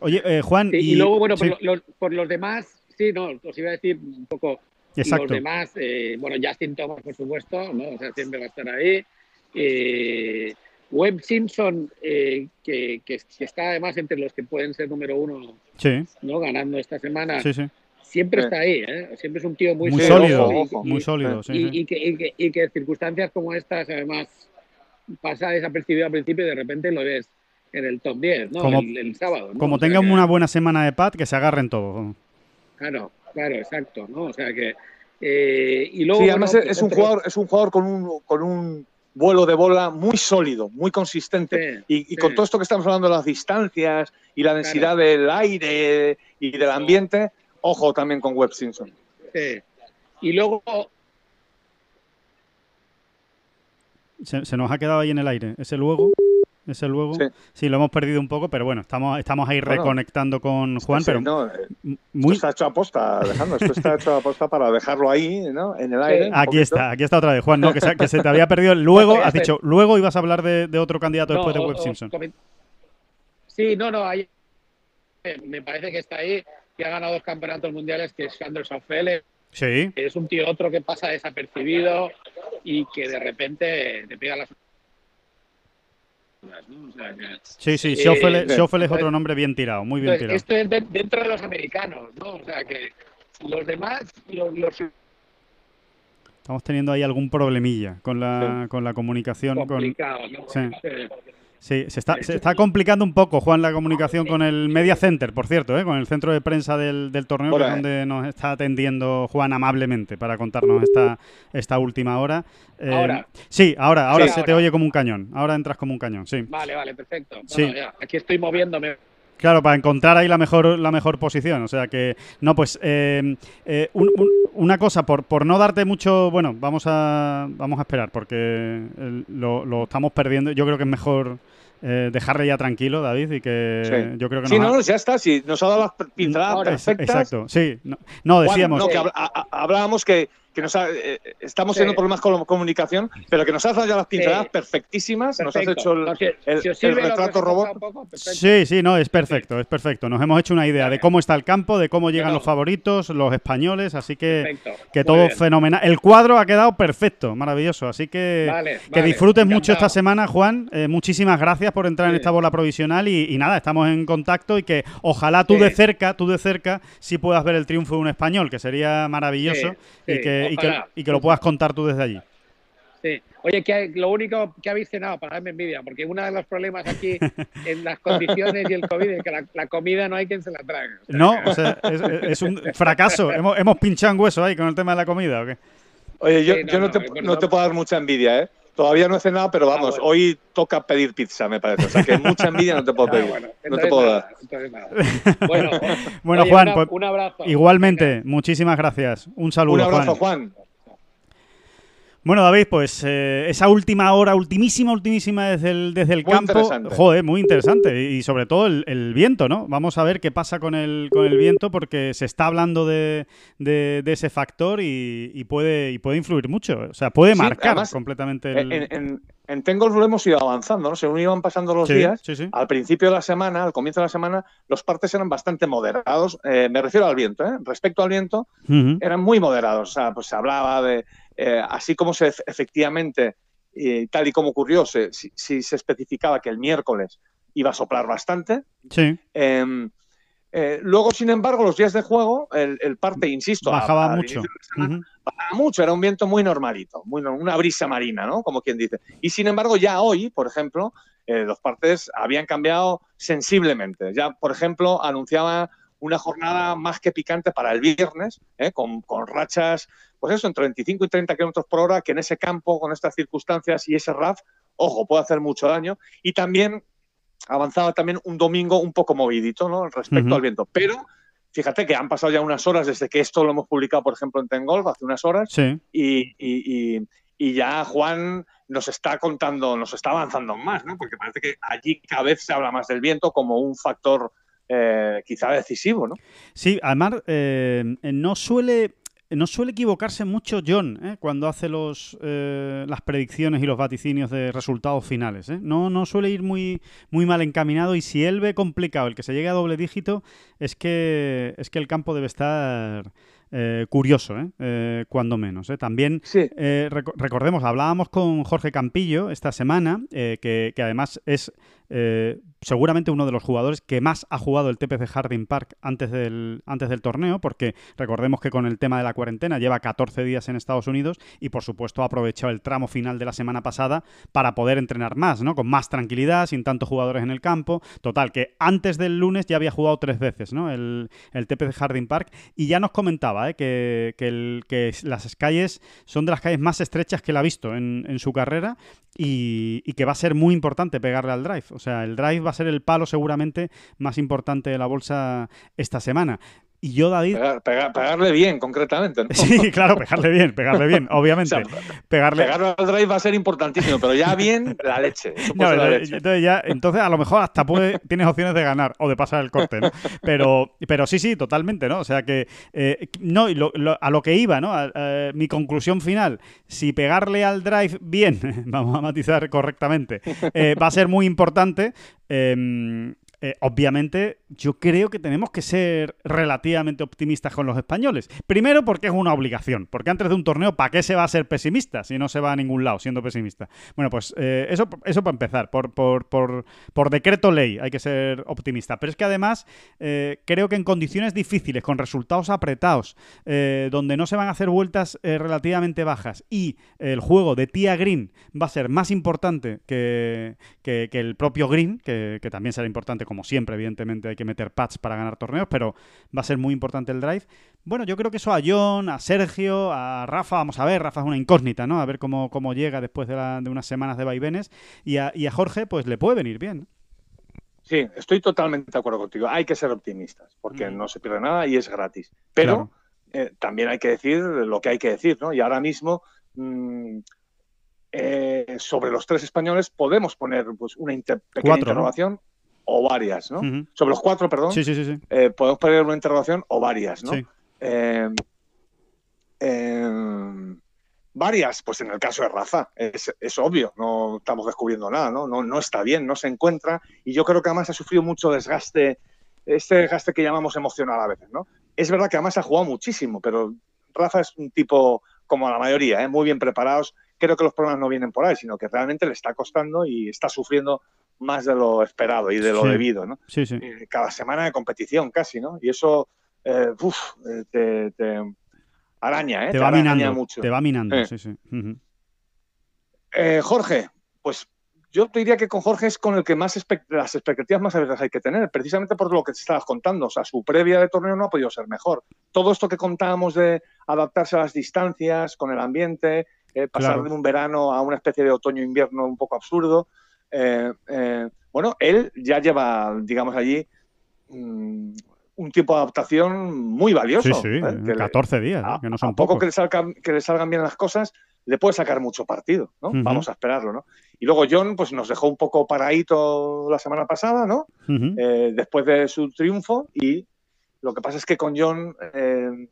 Oye, eh, Juan, Sí, y, y, luego, bueno, sí, por, lo- por los demás, sí, no, os iba a decir un poco exacto. los demás, eh, bueno, Justin Thomas, por supuesto, ¿no? O sea, siempre va a estar ahí. Eh, Webb Simpson, eh, que, que- que está además entre los que pueden ser número uno, Sí, ¿no? Ganando esta semana, sí, sí. siempre Sí. está ahí, ¿eh? Siempre es un tío muy, Muy sólido, muy sólido. sí, y, y que, y, que, y que circunstancias como estas, además, pasa desapercibido al principio y de repente lo ves en el top 10, ¿no? Como- el, el sábado. ¿no? Como O sea tengan que- una buena semana de pad, que se agarren todos. Claro, claro, exacto, ¿no? O sea que. eh, y luego. Sí, bueno, además es, es un otro- jugador, es un jugador con un, con un vuelo de bola muy sólido, muy consistente. Sí, Y, y sí. con todo esto que estamos hablando de las distancias y la densidad del aire y del ambiente, ojo también con Webb Simpson. sí. Y luego. Se, se nos ha quedado ahí en el aire. Ese luego. Ese luego. Sí. Sí. lo hemos perdido un poco, pero bueno, estamos, estamos ahí Bueno. reconectando con Juan, Sí, pero no, eh, m- esto muy. está hecho a posta, Alejandro. Esto está hecho a posta para dejarlo ahí, ¿no? En el aire. Aquí poquito. está, aquí está otra vez, Juan. No, que se, que se te había perdido. (laughs) Luego, has dicho, luego ibas a hablar de, de otro candidato no, después de o- Webb os Simpson. coment- Sí, no, no, ahí. eh, Me parece que está ahí, que ha ganado dos campeonatos mundiales, que es Anderson Fele. Sí, Es un tío otro que pasa desapercibido y que de repente te pega O sea, que- sí, sí. Eh, Schoffel, sí. Schoffel es otro nombre bien tirado, muy bien tirado. esto es de- dentro de los americanos, ¿no? O sea que los demás, los, los Estamos teniendo ahí algún problemilla con la, con la comunicación. Con, complicados, ¿no? Sí. Eh, Sí, se está, se está (laughs) complicando un poco, Juan, la comunicación con el Media Center, por cierto, ¿eh? con el centro de prensa del, del torneo, que Hola, es eh. donde nos está atendiendo Juan amablemente para contarnos esta, esta última hora. Eh, Ahora. Sí, ahora, ahora Sí, se te oye como un cañón. Ahora entras como un cañón, sí. Vale, vale, perfecto. No, Sí. ya, aquí estoy moviéndome. Claro, para encontrar ahí la mejor, la mejor posición. O sea que, no, pues, eh, eh, un- un- una cosa, por, por no darte mucho, bueno, vamos a, vamos a esperar, porque el- lo, lo estamos perdiendo. Yo creo que es mejor eh, dejarle ya tranquilo, David, y que Sí. yo creo que Sí, nos ha- no, ya está. Sí, nos ha dado las pinceladas perfectas. Exacto, sí. No, no, decíamos. no, que hablábamos que, que nos ha- eh, estamos Sí. teniendo problemas con la comunicación, pero que nos has dado ya las pinceladas Sí. perfectísimas, nos has hecho el, No, si- el- si os el sirve lo que os retrato robot. un poco. Sí, sí, no, es perfecto, es perfecto. Nos hemos hecho una idea de cómo está el campo, de cómo llegan No, los favoritos, los españoles, así que, Perfecto. que todo fenomenal. El cuadro ha quedado perfecto, maravilloso, así que Vale, que vale, disfrutes mucho esta semana, Juan. Eh, muchísimas gracias por entrar en esta bola provisional y, y nada, estamos en contacto y que ojalá tú Sí. de cerca, tú de cerca, sí puedas ver el triunfo de un español, que sería maravilloso Sí, y, sí, que, y, que, ojalá. y que lo puedas contar tú desde allí. Sí. Oye, que lo único que habéis cenado para darme envidia, porque uno de los problemas aquí (laughs) en las condiciones y el COVID es que la, la comida no hay quien se la. O sea, No, o sea, es, es un fracaso. hemos, hemos pinchado en hueso ahí con el tema de la comida, ¿o qué? Oye, yo, Sí, no, yo no, no, te, no. te puedo dar mucha envidia, ¿eh? Todavía no he cenado, pero Ah, vamos, bueno. hoy toca pedir pizza, me parece. O sea que mucha envidia no te puedo Ah, pedir. bueno, no te puedo nada, dar. nada. (laughs) Bueno, Bueno, oye, Juan, una- pues, un abrazo. Igualmente, muchísimas gracias. Un saludo, Un abrazo, Juan. Juan. Bueno, David, pues eh, esa última hora, ultimísima, ultimísima desde el, desde el Muy campo, interesante. joder, muy interesante. Y, y sobre todo el, el viento, ¿no? Vamos a ver qué pasa con el, con el viento porque se está hablando de, de- de ese factor y, y puede, y puede influir mucho. O sea, puede Sí, marcar además, completamente el... En, en, en Ten Golf lo hemos ido avanzando, ¿no? Según iban pasando los Sí, días, sí, sí. al principio de la semana, al comienzo de la semana, los partes eran bastante moderados. Eh, me refiero al viento, ¿eh? Respecto al viento, eran muy moderados. O sea, pues se hablaba de, eh, así como se efectivamente, eh, tal y como ocurrió, se, si, si se especificaba que el miércoles iba a soplar bastante. Sí, Eh, eh, luego, sin embargo, los días de juego, el, el parte, insisto, a- bajaba mucho. Para mucho, era un viento muy normalito, muy, una brisa marina, ¿no? Como quien dice. Y sin embargo, ya hoy, por ejemplo, eh, los partes habían cambiado sensiblemente. Ya, por ejemplo, anunciaba una jornada más que picante para el viernes, ¿eh? con, con rachas, pues eso, entre 25 y 30 kilómetros por hora, que en ese campo, con estas circunstancias y ese RAF, ojo, puede hacer mucho daño. Y también avanzaba también un domingo un poco movidito, ¿no? Respecto al viento. Pero fíjate que han pasado ya unas horas desde que esto lo hemos publicado, por ejemplo, en Tengolf, hace unas horas, Sí. y, y- y- y ya Juan nos está contando, nos está avanzando más, ¿no? Porque parece que allí cada vez se habla más del viento como un factor eh, quizá decisivo, ¿no? Sí, además eh, no suele no suele equivocarse mucho John ¿eh? cuando hace los eh, las predicciones y los vaticinios de resultados finales. ¿eh? No, no suele ir muy, muy mal encaminado y si él ve complicado el que se llegue a doble dígito es que es que el campo debe estar eh, curioso, ¿eh? Eh, cuando menos. También Sí. recordemos, hablábamos con Jorge Campillo esta semana, que, que además es seguramente uno de los jugadores que más ha jugado el TPC Harding Park antes del, antes del torneo, porque recordemos que con el tema de la cuarentena lleva 14 días en Estados Unidos y por supuesto ha aprovechado el tramo final de la semana pasada para poder entrenar más, ¿no? Con más tranquilidad, sin tantos jugadores en el campo. Total, que antes del lunes ya había jugado tres veces, ¿no? El, el TPC Harding Park y ya nos comentaba ¿eh? que, que el- que las calles son de las calles más estrechas que él ha visto en, su carrera y, y que va a ser muy importante pegarle al drive. O sea, el drive va a ser el palo seguramente más importante de la bolsa esta semana. Y yo, David... Pegar- pegar- pegarle bien, concretamente. ¿no? (laughs) Sí, claro, pegarle bien, pegarle bien, (laughs) obviamente. O sea, pegarle... Pegarlo al drive va a ser importantísimo, pero ya bien, la leche. No, la entonces, leche. entonces ya, entonces a lo mejor hasta puede, tienes opciones de ganar o de pasar el corte, ¿no? Pero, pero sí, sí, totalmente, ¿no? O sea que, eh, no, y lo- lo- a lo que iba, ¿no? A- a- mi conclusión final, si pegarle al drive bien, (laughs) vamos a matizar correctamente, eh, va a ser muy importante. eh, eh, obviamente, yo creo que tenemos que ser relativamente optimistas con los españoles. Primero, porque es una obligación. Porque antes de un torneo, ¿para qué se va a ser pesimista si no se va a ningún lado siendo pesimista? Bueno, pues eh, eso, eso para empezar. Por, por, por, por decreto ley hay que ser optimista. Pero es que además, eh, creo que en condiciones difíciles, con resultados apretados, eh, donde no se van a hacer vueltas relativamente bajas y el juego de Tía Green va a ser más importante que, que- que el propio Green, que, que también será importante, como siempre, evidentemente hay que meter pads para ganar torneos, pero va a ser muy importante el drive. Bueno, yo creo que eso a John, a Sergio, a Rafa, vamos a ver, Rafa es una incógnita, ¿no? A ver cómo, cómo llega después de, la- de unas semanas de vaivenes. Y a, y a Jorge, pues le puede venir bien. Sí, estoy totalmente de acuerdo contigo. Hay que ser optimistas, porque Mm. no se pierde nada y es gratis. Pero Claro. eh, también hay que decir lo que hay que decir, ¿no? Y ahora mismo, mm, eh, sobre los tres españoles, podemos poner pues, una inter- pequeña Cuatro, ¿no? O varias, ¿no? Sobre los cuatro, perdón, Sí, sí, sí, sí. eh, podemos poner una interrogación o varias, ¿no? Sí. Eh, eh, varias, pues en el caso de Rafa, es, es obvio, no estamos descubriendo nada, ¿no? ¿no? No está bien, no se encuentra y yo creo que además ha sufrido mucho desgaste, este desgaste que llamamos emocional a veces, ¿no? Es verdad que además ha jugado muchísimo, pero Rafa es un tipo como la mayoría, ¿eh? muy bien preparados. Creo que los problemas no vienen por ahí, sino que realmente le está costando y está sufriendo más de lo esperado y de lo Sí. debido, ¿no? Sí, sí. eh, cada semana de competición casi, ¿no? Y eso eh, uf, eh, te, te araña, ¿eh? Te va araña minando. mucho. Te va minando, Eh. sí, sí. Eh, Jorge, pues yo te diría que con Jorge es con el que más expect- las expectativas más abiertas hay que tener, precisamente por lo que te estabas contando. O sea, su previa de torneo no ha podido ser mejor. Todo esto que contábamos de adaptarse a las distancias, con el ambiente, eh, pasar Claro. de un verano a una especie de otoño-invierno un poco absurdo. Eh, eh, bueno, él ya lleva, digamos, allí mm, un tiempo de adaptación muy valioso. Sí, sí, ¿eh? Que le- 14 días, a, que no a son poco pocos. que le, salgan, que le salgan bien las cosas, le puede sacar mucho partido, ¿no? Vamos a esperarlo, ¿no? Y luego John, pues nos dejó un poco paradito la semana pasada, ¿no? Eh, después de su triunfo y lo que pasa es que con John eh,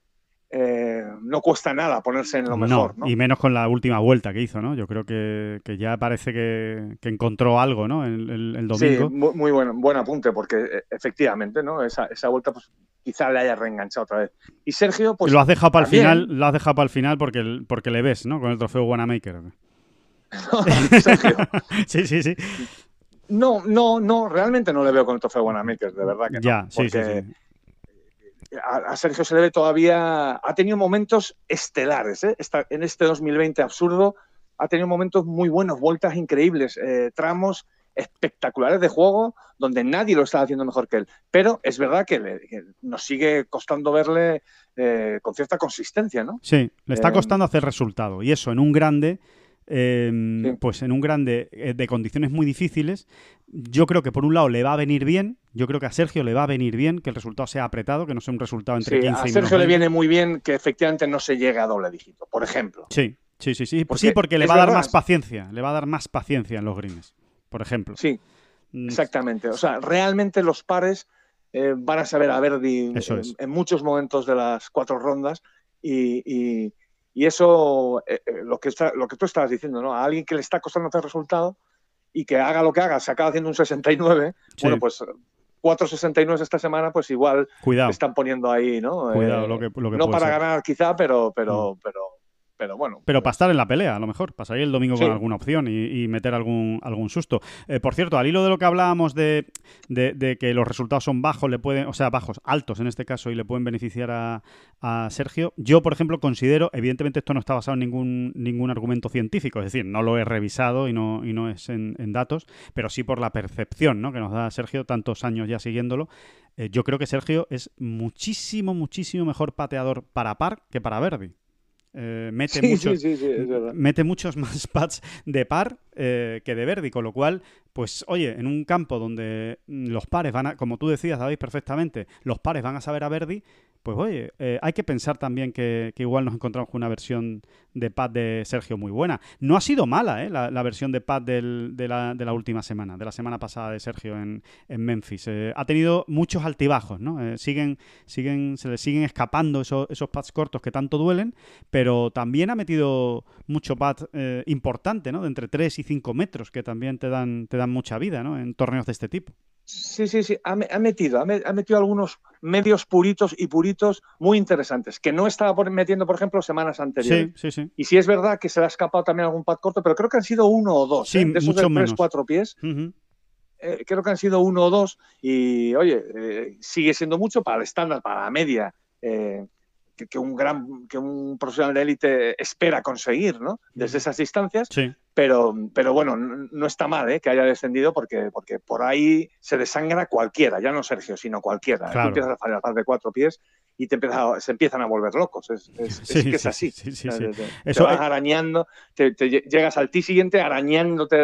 eh, no cuesta nada ponerse en lo mejor, ¿no? y menos con la última vuelta que hizo, ¿no? Yo creo que, que ya parece que, que encontró algo, ¿no? El, el- el Sí, domingo. muy, muy buen, buen apunte, porque eh, efectivamente, ¿no? Esa, esa vuelta, pues quizá le haya reenganchado otra vez. Y Sergio, pues. lo has dejado para el final, lo has dejado para el final porque, porque le ves, ¿no? Con el trofeo Wanamaker. (laughs) Sergio. (laughs) sí, sí, sí. No, no, no, realmente no le veo con el trofeo Wanamaker, de verdad que no. Ya, sí, sí. A, a Sergio se le ve todavía, ha tenido momentos estelares, ¿eh? Esta- en este 2020 absurdo, ha tenido momentos muy buenos, vueltas increíbles, eh, tramos espectaculares de juego donde nadie lo está haciendo mejor que él. Pero es verdad que, le- que nos sigue costando verle eh, con cierta consistencia, ¿no? Sí, le está Eh, costando hacer resultado. Y eso en un grande, eh, Sí. pues en un grande de condiciones muy difíciles, yo creo que por un lado le va a venir bien, yo creo que a Sergio le va a venir bien que el resultado sea apretado, que no sea un resultado entre Sí, 15 a y Sergio le 20. viene muy bien que efectivamente no se llegue a doble dígito, por ejemplo. Sí, sí, sí, sí. Porque sí, porque le va a dar verdad. más paciencia, le va a dar más paciencia en los greens, por ejemplo. Sí, Mm, exactamente. O sea, realmente los pares eh, van a saber a Verdi en, muchos momentos de las cuatro rondas y, y- y eso, eh, eh, lo, que está, lo que tú estabas diciendo, ¿no? A alguien que le está costando hacer resultado y que haga lo que haga, se acaba haciendo un 69, Sí. bueno, pues cuatro 69 esta semana, pues igual Cuidado, están poniendo ahí, ¿no? cuidado Eh, lo que, lo que no para ser. Mm. ganar quizá, pero, pero, pero, pero bueno. Pero para estar en la pelea, a lo mejor, para salir el domingo Sí. con alguna opción y, y meter algún, algún susto. Eh, por cierto, al hilo de lo que hablábamos de, de- de que los resultados son bajos, le pueden, o sea, bajos, altos en este caso, y le pueden beneficiar a, a Sergio, yo, por ejemplo, considero, evidentemente esto no está basado en ningún, ningún argumento científico, es decir, no lo he revisado y no, y no es en, en datos, pero sí por la percepción ¿no? que nos da Sergio, tantos años ya siguiéndolo. Eh, yo creo que Sergio es muchísimo, muchísimo mejor pateador para par que para Verdi. Eh, mete Sí, muchos, sí, sí, mete muchos (laughs) más pads de par eh, que de Verdi, con lo cual, pues oye, en un campo donde mm, los pares van a, como tú decías, David, perfectamente, los pares van a saber a Verdi, pues oye, eh, hay que pensar también que, igual nos encontramos con una versión de pad de Sergio muy buena. No ha sido mala, ¿eh? La, la versión de pad de, la, de la última semana, de la semana pasada de Sergio en, en Memphis. Eh, ha tenido muchos altibajos, ¿no? Eh, siguen, siguen, se le siguen escapando esos, esos pads cortos que tanto duelen, pero también ha metido mucho pad eh, importante, ¿no? De entre 3 y 5 metros, que también te dan, te dan mucha vida, ¿no? En torneos de este tipo. Sí, sí, sí, ha, me- ha metido, ha, me- ha metido algunos medios puritos y puritos muy interesantes, que no estaba metiendo, por ejemplo, semanas anteriores. Sí, sí, sí. Y sí es verdad que se le ha escapado también algún pad corto, pero creo que han sido uno o dos, Sí, ¿eh? de esos mucho de tres, cuatro pies. Eh, creo que han sido uno o dos. Y oye, eh, sigue siendo mucho para el estándar, para la media, eh, que, que un gran, que un profesional de élite espera conseguir, ¿no? Desde esas distancias. Sí, Pero, pero bueno, no, no está mal ¿eh? que haya descendido porque, porque por ahí se desangra cualquiera, ya no Sergio, sino cualquiera. Claro. Tú empiezas a fallar de cuatro pies y te empieza se empiezan a volver locos. Es, es- (laughs) es Sí, que es sí, así. sí, te- te- te Eso, vas eh, arañando, te, te lle- llegas al tee siguiente arañándote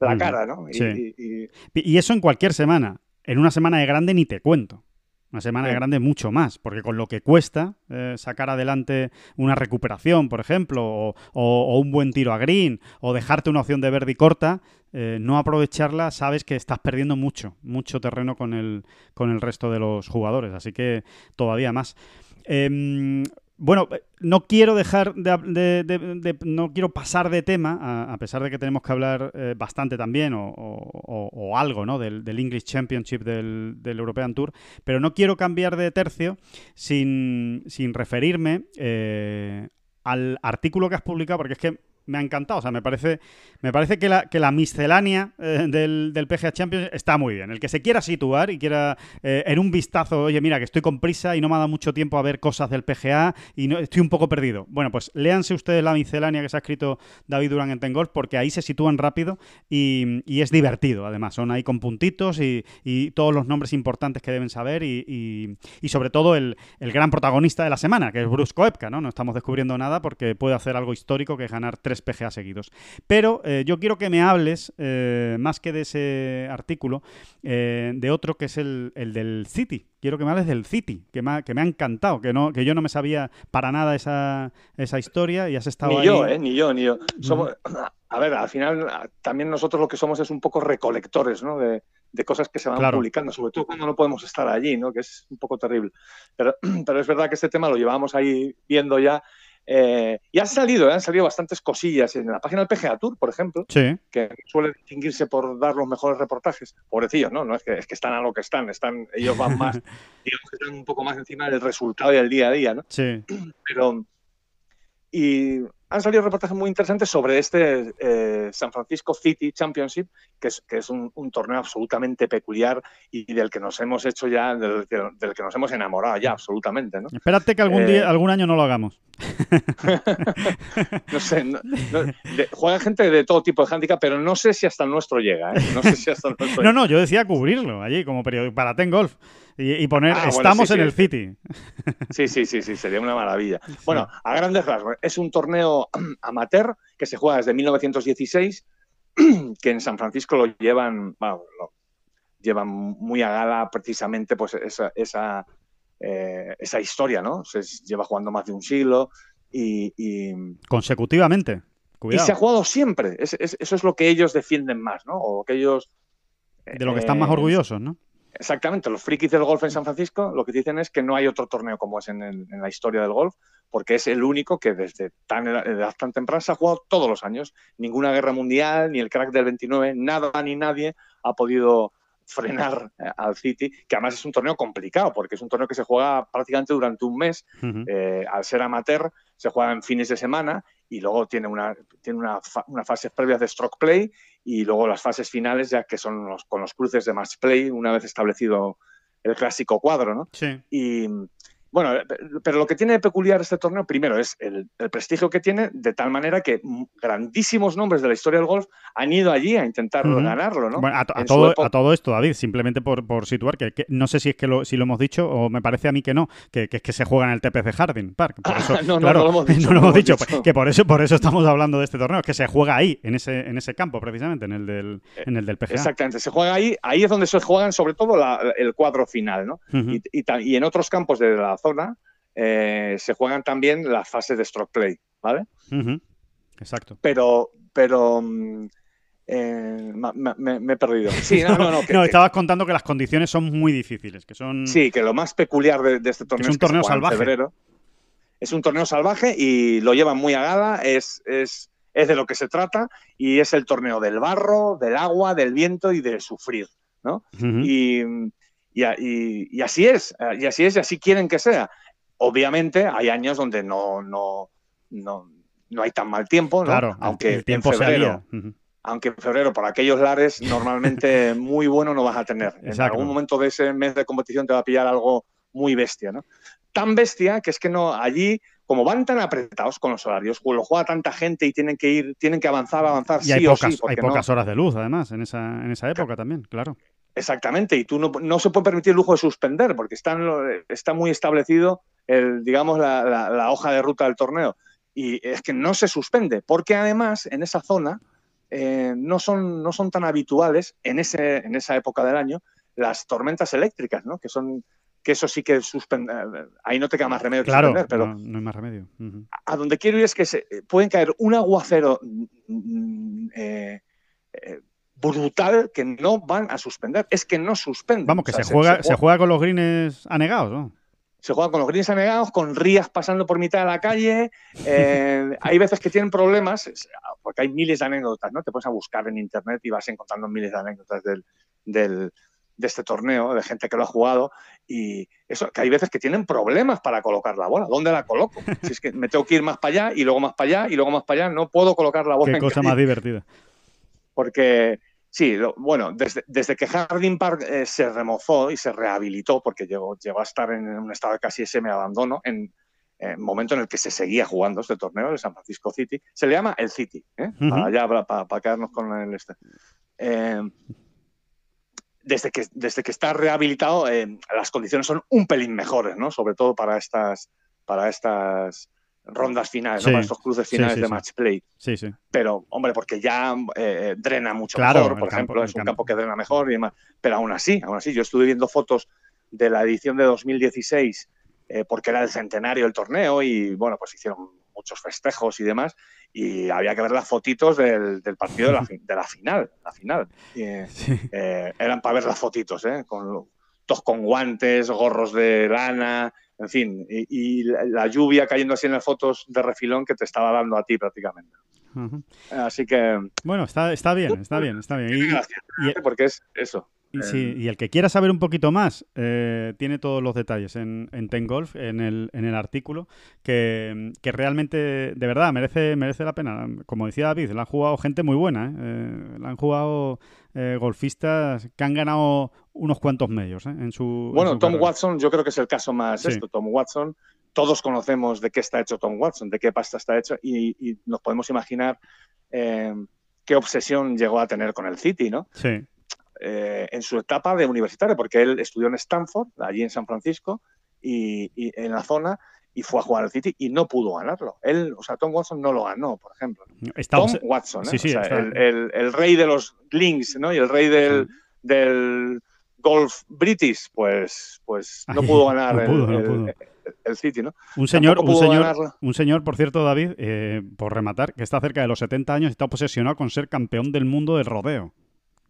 la cara, ¿no? Y- sí. y- y- Y eso en cualquier semana. En una semana de grande ni te cuento. Una semana Sí. grande mucho más, porque con lo que cuesta eh, sacar adelante una recuperación, por ejemplo, o, o- o un buen tiro a green, o dejarte una opción de verde y corta, eh, no aprovecharla, sabes que estás perdiendo mucho, mucho terreno con el, con el resto de los jugadores. Así que todavía más. Em, bueno, eh, no quiero dejar de, de- de- no quiero pasar de tema, a, a pesar de que tenemos que hablar eh, bastante también o, o- o- algo, ¿no? Del, English Championship del, European Tour, pero no quiero cambiar de tercio sin, sin referirme eh, al artículo que has publicado, porque es que me ha encantado. O sea, me parece, me parece que, la, que la miscelánea eh, del, del PGA Champions está muy bien. El que se quiera situar y quiera eh, en un vistazo, oye, mira, que estoy con prisa y no me ha dado mucho tiempo a ver cosas del PGA y no, estoy un poco perdido. Bueno, pues léanse ustedes la miscelánea que se ha escrito David Durán en Ten Golf porque ahí se sitúan rápido y, y es divertido, además. Son ahí con puntitos y, y todos los nombres importantes que deben saber y, y- y sobre todo el, el gran protagonista de la semana, que es Bruce Koepka, ¿no? No estamos descubriendo nada porque puede hacer algo histórico que es ganar tres PGA seguidos. Pero eh, yo quiero que me hables, eh, más que de ese artículo, eh, de otro que es el, el del City. Quiero que me hables del City, que me ha, que me ha encantado, que, no, que yo no me sabía para nada esa, esa historia y has estado Ni ahí. yo, ¿eh? Ni yo, ni yo. Somos, a ver, al final también nosotros lo que somos es un poco recolectores, ¿no? De, de cosas que se van Claro. publicando, sobre todo cuando no podemos estar allí, ¿no? Que es un poco terrible. Pero, (clears throat) pero es verdad que este tema lo llevamos ahí viendo ya. Eh, y han salido, ¿eh? han salido bastantes cosillas en la página del PGA Tour, por ejemplo, Sí, que suele distinguirse por dar los mejores reportajes. Pobrecillos, ¿no? No es que, es que están a lo que están, están ellos van más, (laughs) digamos que están un poco más encima del resultado y del día a día, ¿no? sí. pero y han salido reportajes muy interesantes sobre este eh, San Francisco City Championship, que es, que es un, un torneo absolutamente peculiar y del que nos hemos hecho ya, del, que- del que nos hemos enamorado ya absolutamente, ¿no? Espérate que algún Eh, día, algún año no lo hagamos. (laughs) No sé, no- no- de- juega gente de todo tipo de handicap, pero no sé si hasta el nuestro llega, ¿eh? No sé si hasta el nuestro (laughs) No, llega. no, yo decía cubrirlo allí como periódico para Ten Golf y, y poner Ah, bueno, estamos sí, en sí. el City. Sí, sí, sí, sí, sería una maravilla. Bueno, a grandes rasgos, es un torneo (clears throat) amateur que se juega desde 1916, (clears throat) que en San Francisco lo llevan, bueno, lo llevan muy a gala precisamente pues esa, esa, eh, esa historia, ¿no? Se lleva jugando más de un siglo y, y- Consecutivamente. y se ha jugado siempre. Es- es- eso es lo que ellos defienden más, ¿no? O que ellos... de lo que están más eh, orgullosos, ¿no? Exactamente, los frikis del golf en San Francisco lo que dicen es que no hay otro torneo como es en, el- en la historia del golf, porque es el único que desde tan edad, edad tan temprana se ha jugado todos los años. Ninguna guerra mundial, ni el crack del 29, nada ni nadie ha podido frenar eh, al City, que además es un torneo complicado, porque es un torneo que se juega prácticamente durante un mes, eh, al ser amateur, se juega en fines de semana y luego tiene una, tiene una, fa- unas fases previas de stroke play y luego las fases finales, ya que son los, con los cruces de match play, una vez establecido el clásico cuadro, ¿no? Sí. Y bueno, eh, pero lo que tiene de peculiar este torneo, primero, es el, el prestigio que tiene, de tal manera que grandísimos nombres de la historia del golf han ido allí a intentar ganarlo, ¿no? Bueno, a, a todo, a todo esto, David, simplemente por, por situar, que, que no sé si es que lo, si lo hemos dicho o me parece a mí que no, que, que es que se juega en el TPC Harding Park. Por (laughs) eso, Ah, no, no, claro, no lo hemos (laughs) dicho, no lo hemos dicho, dicho. que por eso, por eso estamos hablando de este torneo, es que se juega ahí, en ese, en ese campo, precisamente, en el del, en el del PGA. Exactamente, se juega ahí, ahí es donde se juegan sobre todo la- el cuadro final, ¿no? Y, y y en otros campos de la zona eh, se juegan también las fases de stroke play, ¿vale? Exacto. Pero, pero mm, eh, me, me he perdido. (laughs) Sí, no, no, no, (laughs) que- no, que- estabas contando que las condiciones son muy difíciles, que son... sí, que lo más peculiar de, de este torneo es un que torneo en salvaje. febrero. Es un torneo salvaje y lo llevan muy a gala, es, es, es de lo que se trata y es el torneo del barro, del agua, del viento y de sufrir, ¿no? Y, y a- y- y así es, eh, y así es, y así quieren que sea. Obviamente hay años donde no, no, no, no hay tan mal tiempo, ¿no? Claro, aunque el tiempo en se febrero. Ujú. aunque en febrero por aquellos lares normalmente (laughs) muy bueno no vas a tener. En algún momento de ese mes de competición te va a pillar algo muy bestia, ¿no? Tan bestia que es que no allí como van tan apretados con los horarios, lo juega tanta gente y tienen que ir, tienen que avanzar, avanzar Y sí hay o pocas, sí, hay no- pocas horas de luz, además, en esa, en esa época también, claro. Exactamente, y tú no, no se puede permitir el lujo de suspender, porque está, en lo- está muy establecido el, digamos, la, la- la hoja de ruta del torneo. Y es que no se suspende, porque además en esa zona eh, no, son, no son tan habituales en, ese, en esa época del año las tormentas eléctricas, ¿no? Que son que eso sí que suspende, ahí no te queda más remedio que Claro, suspender, pero no, no hay más remedio. A donde quiero ir es que se, pueden caer un aguacero mm, eh, eh, brutal que no van a suspender. Es que no suspenden. Vamos, que O sea, se, juega, se juega con los greens anegados, ¿no? se juega con los greens anegados, con rías pasando por mitad de la calle. (laughs) eh, hay veces que tienen problemas, porque hay miles de anécdotas, ¿no? Te puedes a buscar en internet y vas encontrando miles de anécdotas del, del- de este torneo, de gente que lo ha jugado. Y eso, que hay veces que tienen problemas para colocar la bola. ¿Dónde la coloco? (laughs) Si es que me tengo que ir más para allá y luego más para allá y luego más para allá, no puedo colocar la bola Qué en cosa calle más divertida. porque sí, lo- bueno, desde, desde que Harding Park eh, se remozó y se rehabilitó, porque llegó, llegó a estar en un estado de casi semi-abandono, en el momento en el que se seguía jugando este torneo, el San Francisco City, se le llama el City, ¿eh? Para, ya, para, para- para quedarnos con el este. Eh, desde que, desde que está rehabilitado, eh, las condiciones son un pelín mejores, ¿no? Sobre todo para estas, para estas rondas finales, ¿no? Sí, para estos cruces finales sí, de sí. match play Sí, sí. pero hombre, porque ya eh, drena mucho Claro, mejor, por campo- ejemplo, el es un campo. campo que drena mejor y demás. Pero aún así, aún así, yo estuve viendo fotos de la edición de 2016 eh, porque era el centenario del torneo y bueno, pues hicieron muchos festejos y demás y había que ver las fotitos del, del partido de la, de la final, la final. Y, eh, (laughs) Sí. eh, eran para ver las fotitos, ¿eh? Con, todos con guantes, gorros de lana, en fin, y, y la, la lluvia cayendo así en las fotos de refilón que te estaba dando a ti prácticamente. Así que Bueno, está, está bien, está bien, está bien. Y- gracias, y- porque es eso. Y, sí, y el que quiera saber un poquito más, eh, tiene todos los detalles en, en Ten Golf, en el, en el artículo, que, que realmente, de verdad, merece, merece la pena. Como decía David, la han jugado gente muy buena, ¿eh? Eh, la han jugado eh, golfistas que han ganado unos cuantos medios ¿eh? en su. en Bueno, su Tom carrera. Watson yo creo que es el caso más Sí. esto. Tom Watson, todos conocemos de qué está hecho Tom Watson, de qué pasta está hecho y, y nos podemos imaginar eh, qué obsesión llegó a tener con el City, ¿no? Sí, Eh, en su etapa de universitario, porque él estudió en Stanford, allí en San Francisco, y, y en la zona, y fue a jugar al City y no pudo ganarlo. Él, o sea, Tom Watson no lo ganó, por ejemplo. está Tom Watson, ¿eh? Sí, sí, O sea, está- el, el- el rey de los links, ¿no? Y el rey del, del golf british, pues, pues no pudo ganar no pudo, el, no el- pudo. el- el City, ¿no? Un señor, un señor, un señor, por cierto, David, eh, por rematar, que está cerca de los 70 años y está obsesionado con ser campeón del mundo del rodeo.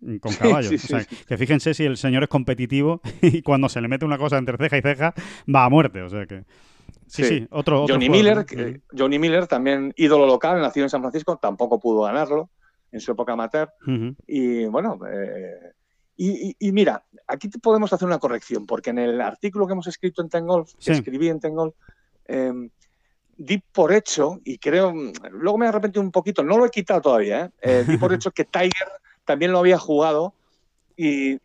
Mm, Con caballos. sí, O sea, sí, que fíjense si el señor es competitivo (laughs) y cuando se le mete una cosa entre ceja y ceja va a muerte. O sea que. Sí, sí, otro. otro Johnny jugador, Miller, que- Johnny Miller, también ídolo local, nacido en San Francisco, tampoco pudo ganarlo en su época amateur. Y bueno, eh, y, y- y mira, aquí podemos hacer una corrección, porque en el artículo que hemos escrito en Tengolf, que escribí en Tengolf, eh, di por hecho, y creo, luego me arrepentí un poquito, no lo he quitado todavía, ¿eh? Eh, di por (laughs) hecho que Tiger también lo había jugado y,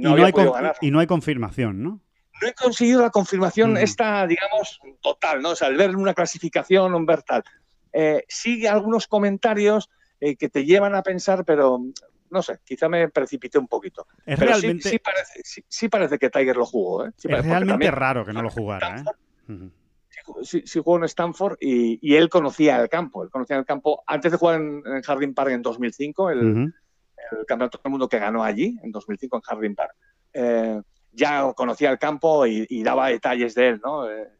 no había podido ganar. y no hay confirmación, ¿no? No he conseguido la confirmación Mm. esta, digamos, total, ¿no? O sea, el ver una clasificación, un ver tal. Eh, sí, algunos comentarios eh, que te llevan a pensar, pero no sé, quizá me precipité un poquito. Es Pero realmente, sí, parece, sí, sí parece que Tiger lo jugó. ¿eh? Es parece, realmente también raro que no lo jugara. ¿eh? Stanford, sí, jugó en Stanford y, y él conocía el campo. Él conocía el campo antes de jugar en, en Harding Park en 2005, el, Ujú. El campeonato del mundo que ganó allí en 2005 en Harding Park. Eh, ya conocía el campo y, daba detalles de él, ¿no? Eh,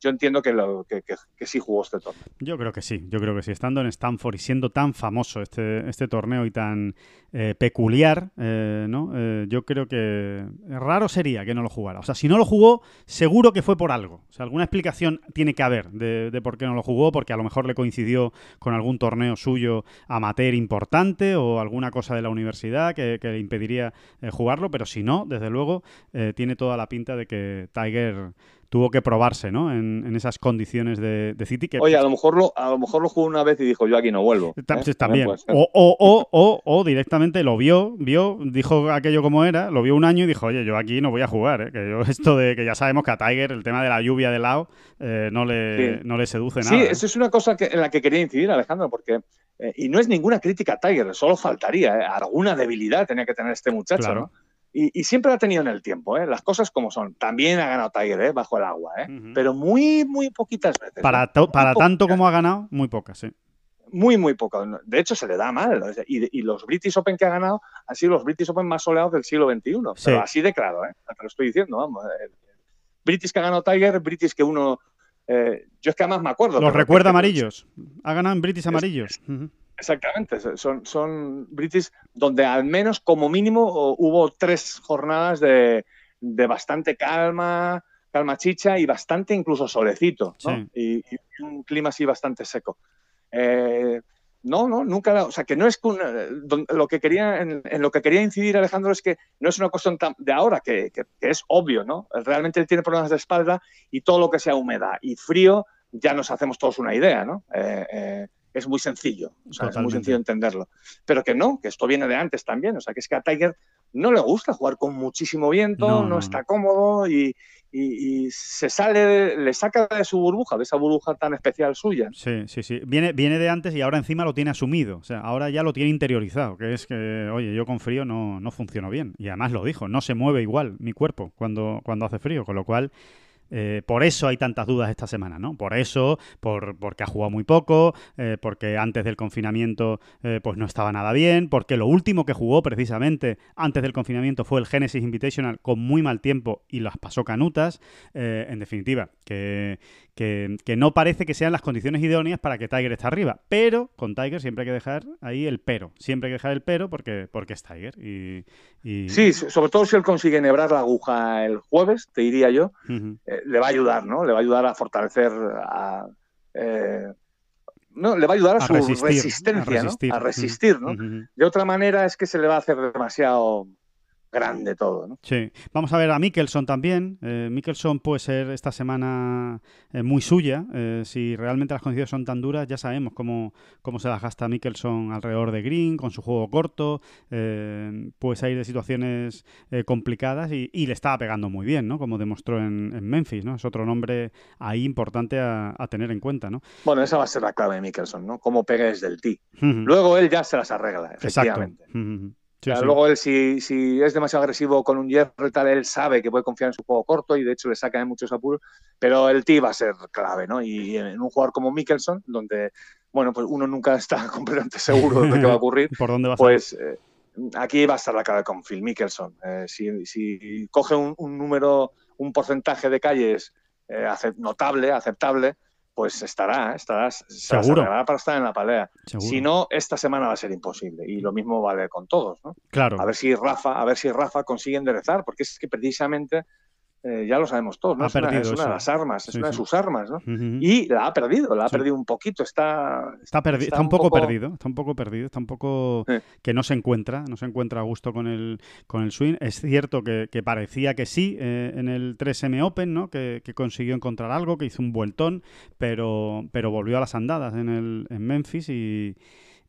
yo entiendo que, lo, que, sí jugó este torneo. Yo creo que sí, yo creo que sí. Estando en Stanford y siendo tan famoso este, este torneo y tan eh, peculiar, eh, ¿no? Eh, yo creo que raro sería que no lo jugara. O sea, si no lo jugó, seguro que fue por algo. O sea, alguna explicación tiene que haber de, de por qué no lo jugó, porque a lo mejor le coincidió con algún torneo suyo amateur importante o alguna cosa de la universidad que, le impediría eh, jugarlo, pero si no, desde luego, tiene toda la pinta de que Tiger tuvo que probarse, ¿no? En, en esas condiciones de, de City que Oye, a lo mejor lo, a lo mejor lo jugó una vez y dijo yo aquí no vuelvo. ¿eh? sí, También. O, o, o, o, o directamente lo vio, vio, dijo aquello como era, lo vio un año y dijo, oye, yo aquí no voy a jugar, ¿eh? que yo (laughs) esto de que ya sabemos que a Tiger el tema de la lluvia de lado eh, no, le, Sí. no le seduce Sí, nada. ¿eh? eso es una cosa que, en la que quería incidir, Alejandro, porque, eh, y no es ninguna crítica a Tiger, solo faltaría, ¿eh? alguna debilidad tenía que tener este muchacho, Claro. ¿no? Y, y siempre la ha tenido en el tiempo, ¿eh? las cosas como son. También ha ganado Tiger, ¿eh? bajo el agua, ¿eh? Pero muy, muy poquitas veces. Para, ¿eh? para tanto como ha ganado, muy pocas, sí. Muy, muy poco. De hecho, se le da mal. Y, y los British Open que ha ganado han sido los British Open más soleados del siglo XXI. Sí. Pero así de claro, ¿eh? te lo estoy diciendo. Vamos. El British que ha ganado Tiger, British que uno. eh, yo es que además me acuerdo. Los recuerda amarillos. Ha ganado en British amarillos. Ujú. Exactamente. Son, son British donde al menos, como mínimo, hubo tres jornadas de, de bastante calma, calma chicha y bastante incluso solecito. ¿no? Sí. Y, y un clima así bastante seco. Eh, no, no, nunca. o sea, que no es lo que quería, en, en lo que quería incidir Alejandro es que no es una cuestión de ahora, que, que- que es obvio, ¿no? Realmente él tiene problemas de espalda y todo lo que sea humedad y frío, ya nos hacemos todos una idea, ¿no? Eh, eh, es muy sencillo, o sea, es muy sencillo entenderlo. Pero que no, que esto viene de antes también, o sea, que es que a Tiger no le gusta jugar con muchísimo viento, No, está cómodo y, y- y se sale, de- le saca de su burbuja, de esa burbuja tan especial suya. Sí, sí, sí. Viene, viene de antes y ahora encima lo tiene asumido. O sea, ahora ya lo tiene interiorizado. Que es que, oye, yo con frío no, no funciono bien. Y además lo dijo, no se mueve igual mi cuerpo cuando, cuando hace frío. Con lo cual, eh, por eso hay tantas dudas esta semana, ¿no? Por eso, por, porque ha jugado muy poco, eh, porque antes del confinamiento eh, pues no estaba nada bien, porque lo último que jugó precisamente antes del confinamiento fue el Genesis Invitational con muy mal tiempo y las pasó canutas. En definitiva, que, que, que no parece que sean las condiciones idóneas para que Tiger esté arriba. Pero con Tiger siempre hay que dejar ahí el pero. Siempre hay que dejar el pero porque, porque es Tiger. Y, y- Sí, so- sobre todo si él consigue enhebrar la aguja el jueves, te diría yo, eh, le va a ayudar, ¿no? Le va a ayudar a fortalecer a, eh, no, le va a ayudar a, A su resistir, resistencia, a resistir. ¿no? A resistir, ¿no? Ujú. De otra manera es que se le va a hacer demasiado grande todo, ¿no? Sí, vamos a ver a Mikkelson también. Eh, Mikkelson puede ser esta semana eh, muy suya. Eh, si realmente las condiciones son tan duras, ya sabemos cómo, cómo se las gasta Mikkelson alrededor de Green, con su juego corto. Eh, puede salir de situaciones eh, complicadas y, y le estaba pegando muy bien, ¿no? Como demostró en, en Memphis, ¿no? Es otro nombre ahí importante a, a tener en cuenta, ¿no? Bueno, esa va a ser la clave de Mickelson, ¿no? Cómo pegue desde el tee. Luego él ya se las arregla, Exacto. efectivamente. Sí, sí. Luego él, si, si es demasiado agresivo con un hierro y tal, él sabe que puede confiar en su juego corto y de hecho le saca de muchos apuros, pero el tee va a ser clave, ¿no? Y en un jugador como Mickelson, donde, bueno, pues uno nunca (laughs) está completamente seguro de lo que va a ocurrir, (laughs) ¿Por dónde vas pues eh, aquí va a estar la clave con Phil Mickelson. Eh, si, si coge un, un número, un porcentaje de calles eh, notable, aceptable, pues estará, estará se las Seguro. para estar en la pelea. Seguro. Si no, esta semana va a ser imposible. Y lo mismo vale con todos, ¿no? Claro. A ver si Rafa, a ver si Rafa consigue enderezar, porque es que precisamente eh, ya lo sabemos todos, ¿no? Ha es, una, es una de las armas, es Sí, una de sí. sus armas, ¿no? Y la ha perdido, la ha Sí. perdido un poquito, está, Está, perdi- está está un poco, poco- perdido, está un poco perdido, está un poco que no se encuentra, no se encuentra a gusto con el, con el swing. Es cierto que, que parecía que sí eh, en el 3M Open, ¿no? Que, que consiguió encontrar algo, que hizo un vueltón, pero, pero volvió a las andadas en, el, en Memphis y,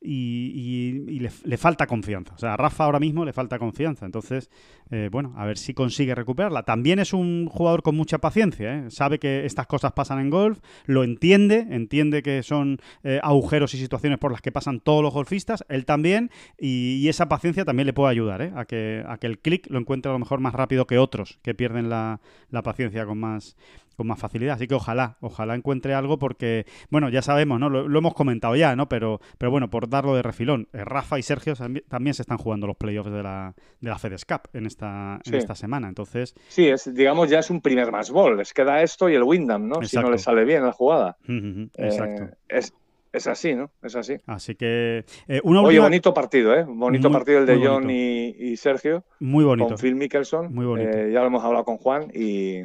y, y- le, le falta confianza. O sea, a Rafa ahora mismo le falta confianza. Entonces, eh, bueno, a ver si consigue recuperarla. También es un jugador con mucha paciencia, ¿eh? sabe que estas cosas pasan en golf, lo entiende, entiende que son eh, agujeros y situaciones por las que pasan todos los golfistas, él también, y, y esa paciencia también le puede ayudar ¿eh? a, que, a que el clic lo encuentre a lo mejor más rápido que otros que pierden la, la paciencia con más, con más facilidad. Así que ojalá, ojalá encuentre algo porque, bueno, ya sabemos, ¿no? Lo, lo hemos comentado ya, ¿no? Pero, pero bueno, por darlo de refilón, eh, Rafa y Sergio tambi- también se están jugando los playoffs de la, de la FedEx Cup en esta, en esta semana. Entonces, Sí, es, digamos, ya es un primer más ball. Les queda esto y el Wyndham, ¿no? Si no les sale bien la jugada. Eh, exacto. es, es así, ¿no? Es así. Así que eh, una Oye, última... bonito partido, ¿eh? Bonito Muy- partido el de John y Sergio Muy bonito. con Phil Mickelson. Muy bonito. Eh, ya lo hemos hablado con Juan y.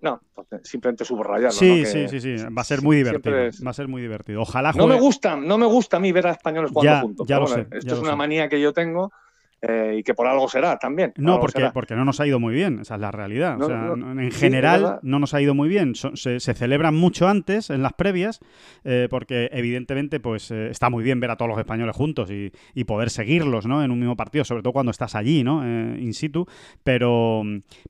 No, pues, simplemente subrayarlo. Sí, ¿no? Sí, sí, sí. Va a ser muy divertido. es- Va a ser muy divertido. Ojalá No juegue... me gusta, no me gusta a mí ver a españoles jugando Ya, juntos. ya lo bueno, sé, Esto ya es lo una sé. manía que yo tengo eh, y que por algo será también. por No, porque, será. porque no nos ha ido muy bien, esa es la realidad. No, o sea, no. en Sí, general verdad. no nos ha ido muy bien. So- se, se celebran mucho antes, en las previas, eh, porque evidentemente pues eh, está muy bien ver a todos los españoles juntos y, y poder seguirlos ¿no? en un mismo partido, sobre todo cuando estás allí, ¿no? Eh, in situ. Pero,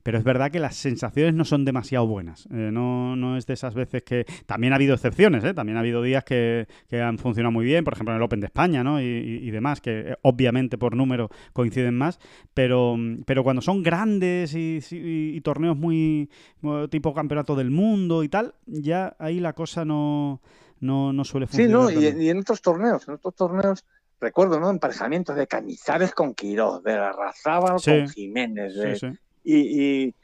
pero es verdad que las sensaciones no son demasiado buenas. Eh, no, no es de esas veces que... También ha habido excepciones, ¿eh? También ha habido días que, que han funcionado muy bien, por ejemplo en el Open de España, ¿no? Y, y- y demás, que obviamente por número coinciden más, pero, pero cuando son grandes y, y- y torneos muy tipo campeonato del mundo y tal, ya ahí la cosa no, no, no suele Sí, funcionar. no, y, en otros torneos, en otros torneos, recuerdo, ¿no? Emparejamientos de Cañizares con Quiroz, de Larrazábal Sí. con Jiménez, Sí, de- sí. Y, y,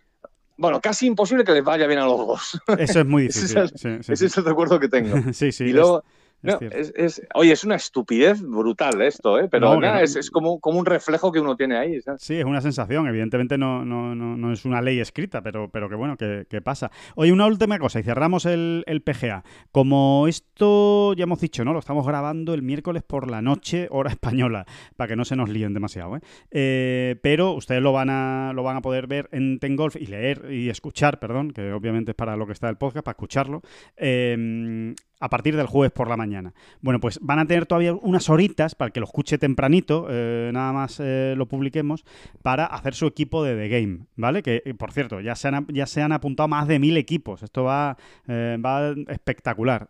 bueno, casi imposible que les vaya bien a los dos. Eso es muy (laughs) Ese difícil. es sí, sí, Ese sí. es el recuerdo que tengo. (laughs) Sí, sí, y luego, es no, es- es- oye, es una estupidez brutal esto, ¿eh? Pero No, que nada, no. es, es como, como un reflejo que uno tiene ahí. ¿sabes? Sí, es una sensación. Evidentemente no, no, no, no es una ley escrita, pero, pero que bueno, que, que pasa. Oye, una última cosa y cerramos el, el PGA. Como esto ya hemos dicho, ¿no? Lo estamos grabando el miércoles por la noche, hora (laughs) española, para que no se nos líen demasiado, ¿eh? Eh, pero ustedes lo van a lo van a poder ver en Tengolf y leer y escuchar, perdón, que obviamente es para lo que está el podcast, para escucharlo. eh, a partir del jueves por la mañana. Bueno, pues van a tener todavía unas horitas para que lo escuche tempranito, eh, nada más eh, lo publiquemos, para hacer su equipo de The Game, ¿vale? Que, eh, por cierto, ya se han, ya se han apuntado más de mil equipos. Esto va, eh, va espectacular.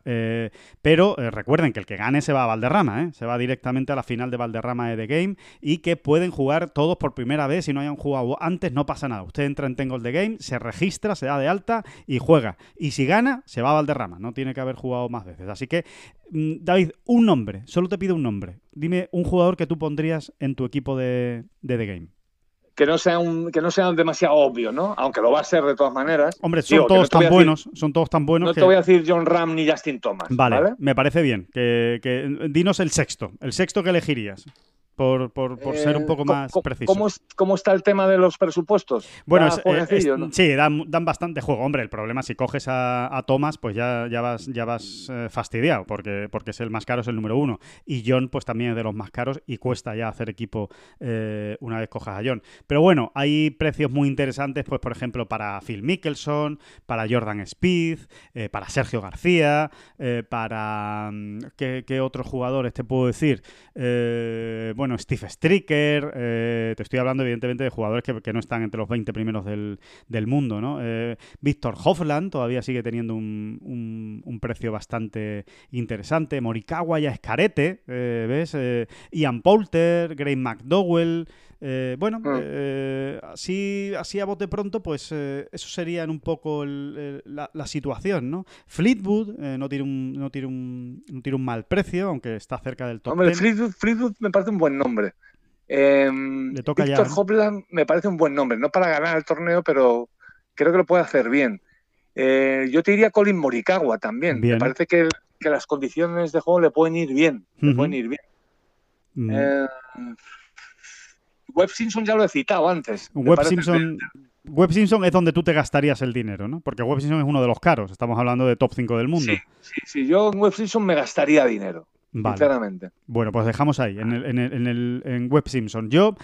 Pero recuerden que el que gane se va a Valderrama. Se va directamente a la final de Valderrama de The Game y que pueden jugar todos por primera vez. Si no hayan jugado antes, no pasa nada. Usted entra en Tengo The Game, se registra, se da de alta y juega. Y si gana, se va a Valderrama. No tiene que haber jugado más veces. Así que, mm, David, un nombre. Solo te pido un nombre. Dime un jugador que tú pondrías en tu equipo de, de The Game. Que no, sea un, que no sea demasiado obvio, ¿no? Aunque lo va a ser de todas maneras. Hombre, son Digo, todos no tan decir- buenos. Son todos tan buenos No que... te voy a decir John Ram ni Justin Thomas. Vale, Vale, me parece bien. Que, que- dinos el sexto. El sexto que elegirías. Por, por- por ser un Eh, poco co- más preciso. ¿cómo, cómo está el tema de los presupuestos? Bueno, ¿Da es- eh, jueguecillo, es- no? sí, dan, dan bastante juego. Hombre, el problema si coges a, a Thomas, pues ya, ya vas, ya vas eh, fastidiado, porque, porque es el más caro, es el número uno. Y John, pues también es de los más caros y cuesta ya hacer equipo eh, una vez cojas a John. Pero bueno, hay precios muy interesantes, pues por ejemplo, para Phil Mickelson, para Jordan Speed, para Sergio García, para... mm, ¿qué, qué otros jugadores te puedo decir? Eh, bueno, Steve Stricker, eh, te estoy hablando evidentemente de jugadores que, no están entre los 20 primeros del, del mundo, ¿no? Eh, Víctor Hofland todavía sigue teniendo un, un- un precio bastante interesante. Morikawa ya es carete, eh, ¿ves? Eh, Ian Poulter, Gray McDowell. Eh, bueno, Mm. eh, así, así a bote pronto, pues eh, eso sería un poco el- el- la, la situación, ¿no? Fleetwood no, tiene un, no, tiene un, no tiene un mal precio, aunque está cerca del top Hombre, 10. Fleetwood, Fleetwood me parece un buen nombre. Le toca ya, ¿no? Hopland me parece un buen nombre, no para ganar el torneo, pero creo que lo puede hacer bien. Yo te diría Colin Morikawa también. Bien. Me parece que, que las condiciones de juego le pueden ir bien. Le pueden ir bien. Eh, Webb Simpson ya lo he citado antes. Parece Simpson, Webb Simpson es donde tú te gastarías el dinero, ¿no? Porque Webb Simpson es uno de los caros. Estamos hablando de top 5 del mundo. Sí, sí, sí, yo en Webb Simpson me gastaría dinero, Vale. sinceramente. Bueno, pues dejamos ahí, en, el, en, el, en, el- en Webb Simpson. Yo,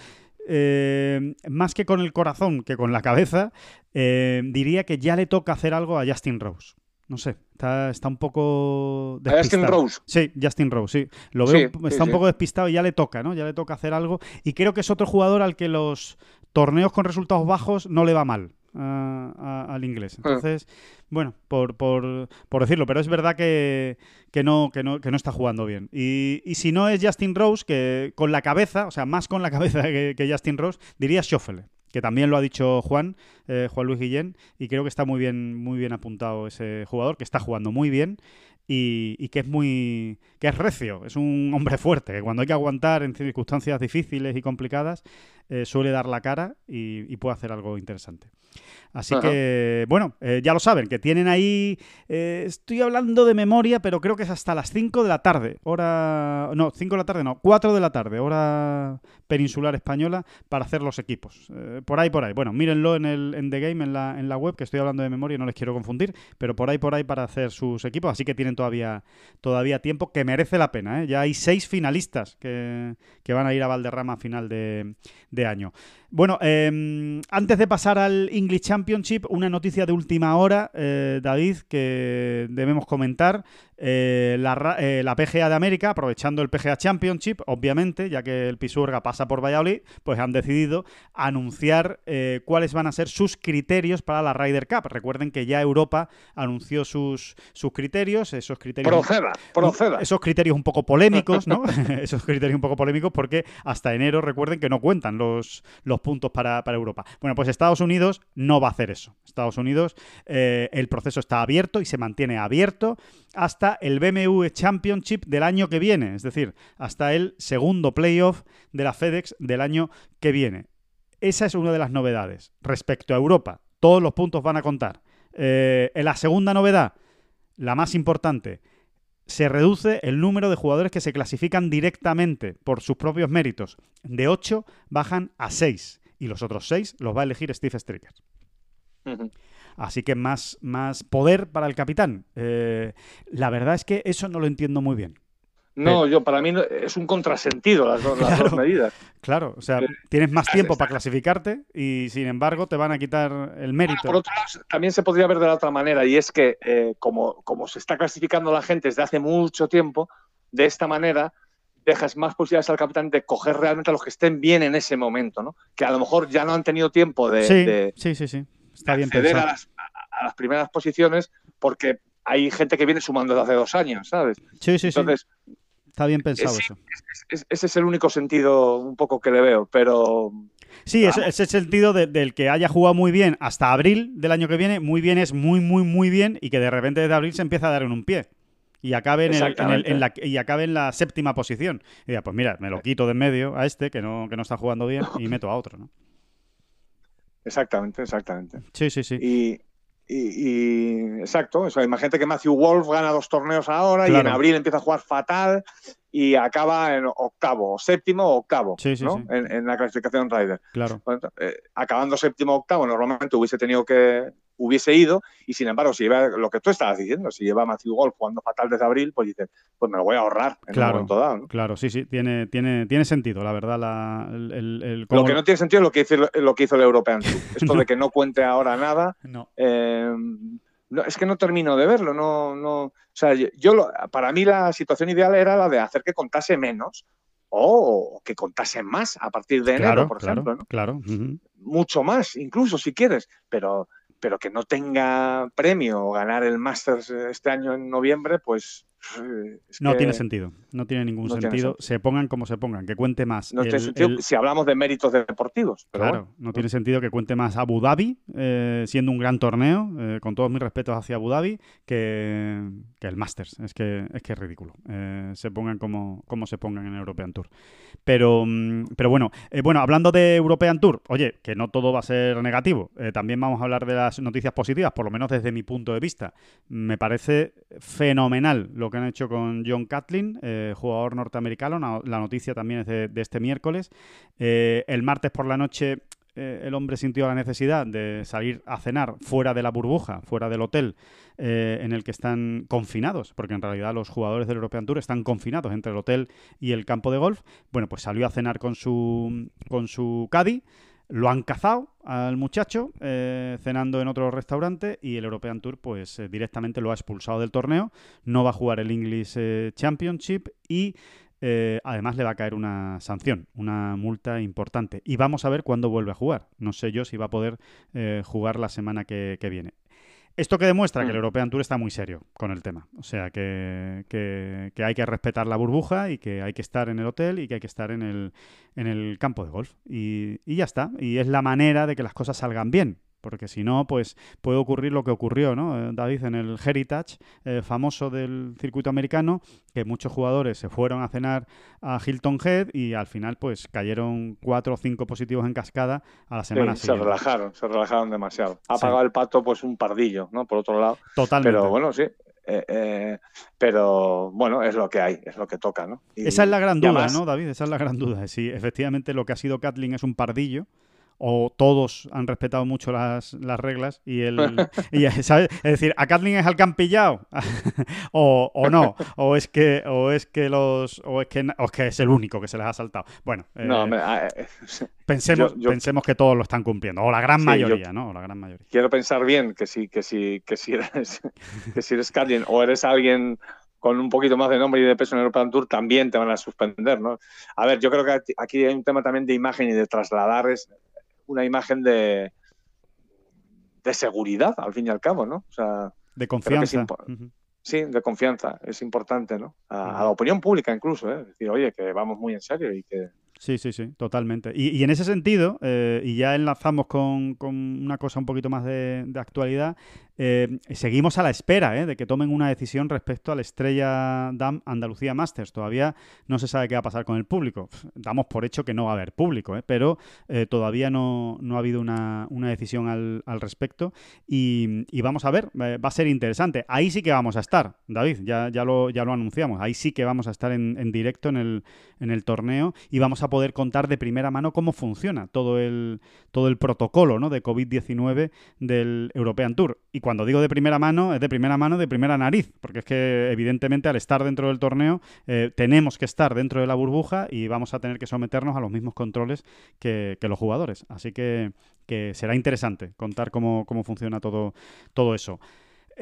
eh, más que con el corazón que con la cabeza, eh, diría que ya le toca hacer algo a Justin Rose. No sé, está, está un poco A Justin despistado. Rose. Sí, Justin Rose, sí. Lo veo, sí, está un poco despistado y ya le toca, ¿no? Ya le toca hacer algo. Y creo que es otro jugador al que los torneos con resultados bajos no le va mal a- a- al inglés. Ah. Entonces, bueno, por, por, por decirlo, pero es verdad que, que, no, que, no, que no está jugando bien. Y, y si no es Justin Rose, que con la cabeza, o sea, más con la (laughs) cabeza que, que Justin Rose, diría Schoffele. Que también lo ha dicho Juan, eh, Juan Luis Guillén, y creo que está muy bien, muy bien apuntado ese jugador, que está jugando muy bien y, y que es muy que es recio, es un hombre fuerte, que cuando hay que aguantar en circunstancias difíciles y complicadas eh, suele dar la cara y, y puede hacer algo interesante. Así Ajá. que, bueno, eh, ya lo saben, que tienen ahí, eh, estoy hablando de memoria, pero creo que es hasta las 5 de la tarde, hora, no, 5 de la tarde no, 4 de la tarde, hora peninsular española, para hacer los equipos. Por ahí, por ahí. Bueno, mírenlo en, el, en The Game, en la, en la web, que estoy hablando de memoria, no les quiero confundir, pero por ahí, por ahí para hacer sus equipos, así que tienen todavía, todavía tiempo, que merece la pena. Ya hay seis finalistas que, que van a ir a Valderrama a final de, de año. Bueno, eh, antes de pasar al English Championship, una noticia de última hora, eh, David, que debemos comentar. Eh, la, eh, la PGA de América, aprovechando el PGA Championship, obviamente, ya que el Pisuerga pasa por Valladolid, pues han decidido anunciar eh, cuáles van a ser sus criterios para la Ryder Cup. Recuerden que ya Europa anunció sus, sus criterios, esos criterios Proceda, proceda. esos criterios un poco polémicos, ¿no? (laughs) esos criterios un poco polémicos porque hasta enero recuerden que no cuentan los, los puntos para, para Europa. Bueno, pues Estados Unidos no va a hacer eso. Estados Unidos, eh, el proceso está abierto y se mantiene abierto hasta el BMW Championship del año que viene, es decir, hasta el segundo playoff de la FedEx del año que viene. Esa es una de las novedades. Respecto a Europa, todos los puntos van a contar. Eh, la segunda novedad, la más importante, se reduce el número de jugadores que se clasifican directamente por sus propios méritos. De 8 bajan a 6 y los otros 6 los va a elegir Steve Stricker. Así que más, más poder para el capitán. Eh, la verdad es que eso no lo entiendo muy bien. No, yo para mí no- es un contrasentido las, dos- las dos Claro. medidas. Claro, o sea, Eh, tienes más tiempo para clasificarte y sin embargo te van a quitar el mérito. Por otro lado, también se podría ver de la otra manera, y es que eh, como, como se está clasificando la gente desde hace mucho tiempo, de esta manera dejas más posibilidades al capitán de coger realmente a los que estén bien en ese momento, ¿no? Que a lo mejor ya no han tenido tiempo de, sí, de sí, sí, sí. Está bien acceder a las, a- a las primeras posiciones porque hay gente que viene sumando desde hace dos años, ¿sabes? Sí, sí, sí. Está bien pensado sí, eso. es- ese es el único sentido un poco que le veo, pero Sí, ese, ese sentido de- del que haya jugado muy bien hasta abril del año que viene, muy bien es muy, muy, muy bien y que de repente desde abril se empieza a dar en un pie. Y acabe en, el- en el- Exactamente. en la, y acabe en la séptima posición. Y diga, pues mira, me lo quito de en medio a este que no, que no está jugando bien y meto a otro, ¿no? exactamente, exactamente. Sí, sí, sí. Y, y, y- exacto, o sea, imagínate que Matthew Wolf gana dos torneos ahora y en abril empieza a jugar fatal y acaba en octavo, séptimo o octavo, Sí, sí, ¿no? sí. En, en la clasificación Ryder. Claro. Bueno, eh, acabando séptimo o octavo, normalmente hubiese tenido que hubiese ido y sin embargo, si lleva lo que tú estabas diciendo, si lleva Matthew Wolf jugando fatal desde abril, pues dices, pues me lo voy a ahorrar en Claro. un momento dado. ¿no? Claro, sí, sí, tiene, tiene, tiene sentido, la verdad, la, el, el- el- Lo que no tiene sentido es lo que hizo, lo que hizo el European Tour. (laughs) Esto No. de que no cuente ahora nada, (laughs) No. Eh, no, es que no termino de verlo, no, no. O sea, yo, lo- para mí la situación ideal era la de hacer que contase menos o que contase más a partir de enero, Claro, por claro, ejemplo, ¿no? claro. Mucho más, incluso si quieres, pero, pero que no tenga premio o ganar el Masters este año en noviembre, pues eh, No tiene sentido, no tiene ningún no tiene sentido. Se pongan como se pongan, que cuente más. No tiene el- sentido el- si hablamos de méritos deportivos. Pero Claro, bueno. no tiene sentido que cuente más Abu Dhabi, eh, siendo un gran torneo, eh, con todos mis respetos hacia Abu Dhabi, que, que el Masters. Es que es, que es ridículo. Eh, se pongan como, como se pongan en European Tour. Pero, mm, pero bueno, bueno, hablando de European Tour, oye, que no todo va a ser negativo. también vamos a hablar de las noticias positivas, por lo menos desde mi punto de vista. Me parece fenomenal lo que han hecho con John Catlin, eh, jugador norteamericano. La noticia también es de, este miércoles. Eh, el martes por la noche eh, el hombre sintió la necesidad de salir a cenar fuera de la burbuja, fuera del hotel eh, en el que están confinados, porque en realidad los jugadores del European Tour están confinados entre el hotel y el campo de golf. Bueno, pues salió a cenar con su, con su caddy. Lo han cazado al muchacho eh, cenando en otro restaurante y el European Tour pues eh, directamente lo ha expulsado del torneo. No va a jugar el English eh, Championship y además le va a caer una sanción, una multa importante. Y vamos a ver cuándo vuelve a jugar. No sé yo si va a poder jugar la semana que viene. Esto que demuestra que el Mm. European Tour está muy serio con el tema. O sea, que, que- que hay que respetar la burbuja y que hay que estar en el hotel y que hay que estar en el, en el campo de golf. Y, y ya está. Y es la manera de que las cosas salgan bien. Porque si no, pues puede ocurrir lo que ocurrió, ¿no? Eh, David, en el Heritage eh, famoso del circuito americano, que muchos jugadores se fueron a cenar a Hilton Head y al final, pues cayeron cuatro o cinco positivos en cascada a la Sí, semana se siguiente. relajaron, se relajaron demasiado. Ha Sí. pagado el pato pues un pardillo, ¿no? Por otro lado. Totalmente. Pero bueno, sí. eh, eh, pero bueno, es lo que hay, es lo que toca, ¿no? Y- Esa es la gran duda, además- ¿no, David? Esa es la gran duda. Si efectivamente lo que ha sido Kathleen es un pardillo, o todos han respetado mucho las, las reglas, y el. (laughs) y, ¿sabes? Es decir, ¿a Kathleen es al que han pillado? (laughs) o, o no, o es que, o es que los. O es que, o es que es el único que se les ha saltado. Bueno, eh, No, me- ah, eh, (laughs) pensemos, yo- yo- pensemos que todos lo están cumpliendo, o la gran Sí, mayoría, yo- ¿no? O la gran mayoría. quiero pensar bien que si, que si, que si eres, que si eres alguien o eres alguien con un poquito más de nombre y de peso en el European Tour, también te van a suspender, ¿no? A ver, yo creo que aquí- aquí hay un tema también de imagen y de trasladar es una imagen de, de seguridad, al fin y al cabo, ¿no? O sea, De confianza. sí, de confianza, es importante, ¿no? A, a la opinión pública incluso, ¿eh? Es decir, oye, que vamos muy en serio y que... Sí, sí, sí, totalmente. Y, y en ese sentido, eh, y ya enlazamos con, con una cosa un poquito más de, de actualidad, eh, seguimos a la espera eh, de que tomen una decisión respecto al Estrella Dam Andalucía Masters. Todavía no se sabe qué va a pasar con el público. Damos por hecho que no va a haber público, eh, pero todavía no, no ha habido una, una decisión al, al respecto. Y, y vamos a ver, va a ser interesante. Ahí sí que vamos a estar, David, ya, ya, lo, ya lo anunciamos. Ahí sí que vamos a estar en, en directo en el, en el torneo y vamos a poder contar de primera mano cómo funciona todo el, todo el protocolo ¿no? de COVID-19 del European Tour. Y cuando digo de primera mano, es de primera mano, de primera nariz, porque es que evidentemente al estar dentro del torneo eh, tenemos que estar dentro de la burbuja y vamos a tener que someternos a los mismos controles que, que los jugadores. Así que, que será interesante contar cómo, cómo funciona todo, todo eso.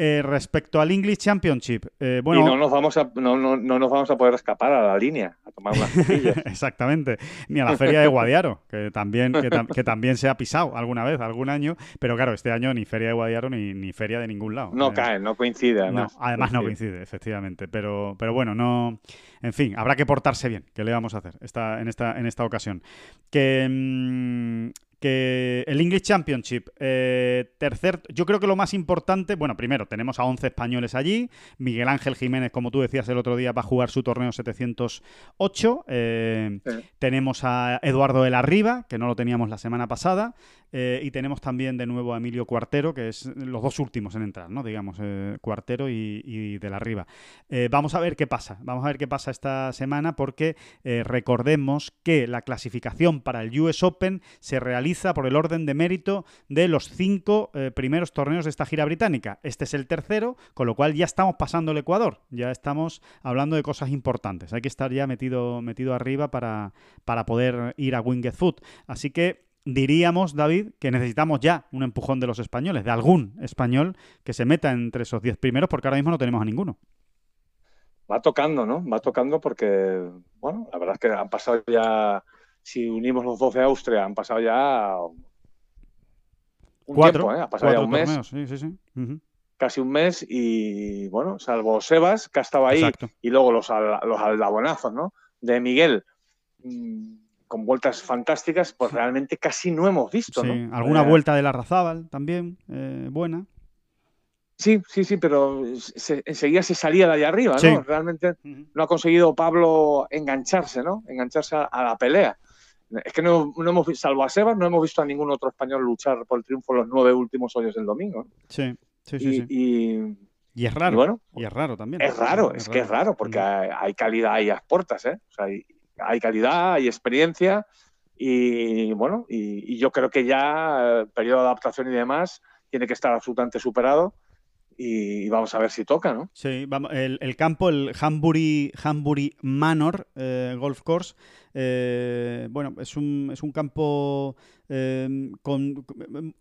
Eh, respecto al English Championship, eh, bueno, y no nos, vamos a, no, no, no nos vamos a poder escapar a la línea, a tomar unas. (laughs) Exactamente. Ni a la feria de Guadiaro, que también, que, tam- que también se ha pisado alguna vez, algún año. Pero claro, este año ni feria de Guadiaro ni, ni feria de ningún lado. No Eh, cae, no coincide. no, Además, además no coincide, efectivamente. Pero, pero bueno, no. En fin, habrá que portarse bien. ¿Qué le vamos a hacer esta, en, esta, en esta ocasión? Que. mm, que el English Championship, eh, tercer, yo creo que lo más importante, bueno, primero tenemos a 11 españoles allí, Miguel Ángel Jiménez, como tú decías el otro día, va a jugar su torneo 708, eh, Sí. tenemos a Eduardo de la Riva, que no lo teníamos la semana pasada, eh, y tenemos también de nuevo a Emilio Cuartero, que es los dos últimos en entrar, ¿no? Digamos, eh, Cuartero y, y de la Riva. Eh, vamos a ver qué pasa, vamos a ver qué pasa esta semana porque recordemos que la clasificación para el US Open se realiza por el orden de mérito de los cinco primeros torneos de esta gira británica. Este es el tercero, con lo cual ya estamos pasando el Ecuador, ya estamos hablando de cosas importantes. Hay que estar ya metido, metido arriba para, para poder ir a Winged Foot. Así que diríamos, David, que necesitamos ya un empujón de los españoles, de algún español que se meta entre esos 10 primeros, porque ahora mismo no tenemos a ninguno. Va tocando, ¿no? Va tocando porque, bueno, la verdad es que han pasado ya, si unimos los dos de Austria, han pasado ya un cuatro, tiempo, ¿eh? Ha pasado ya un mes, sí, sí, casi un mes y, bueno, salvo Sebas, que ha estado ahí, Exacto. y luego los, los aldabonazos, ¿no? De Miguel, con vueltas fantásticas, pues realmente casi no hemos visto, Sí, ¿no? alguna Eh, vuelta de la Razábal también, eh, buena. Sí, sí, sí, pero se- enseguida se salía de ahí arriba, ¿no? Sí. Realmente no ha conseguido Pablo engancharse, ¿no? Engancharse a, a la pelea. Es que no, no hemos visto, salvo a Sebas, no hemos visto a ningún otro español luchar por el triunfo en los nueve últimos hoyos del domingo. Sí, sí, sí. y, sí. y- Y es raro. y bueno, Y es raro también. es raro, es que es raro, porque hay, calidad ahí a las puertas, ¿eh? O sea, hay, hay calidad, hay experiencia y bueno, y, yo creo que ya el periodo de adaptación y demás tiene que estar absolutamente superado y vamos a ver si toca, ¿no? Sí, vamos, el, el campo, el Hambury, Hambury Manor eh, Golf Course, eh, bueno, es un, es un campo eh, con,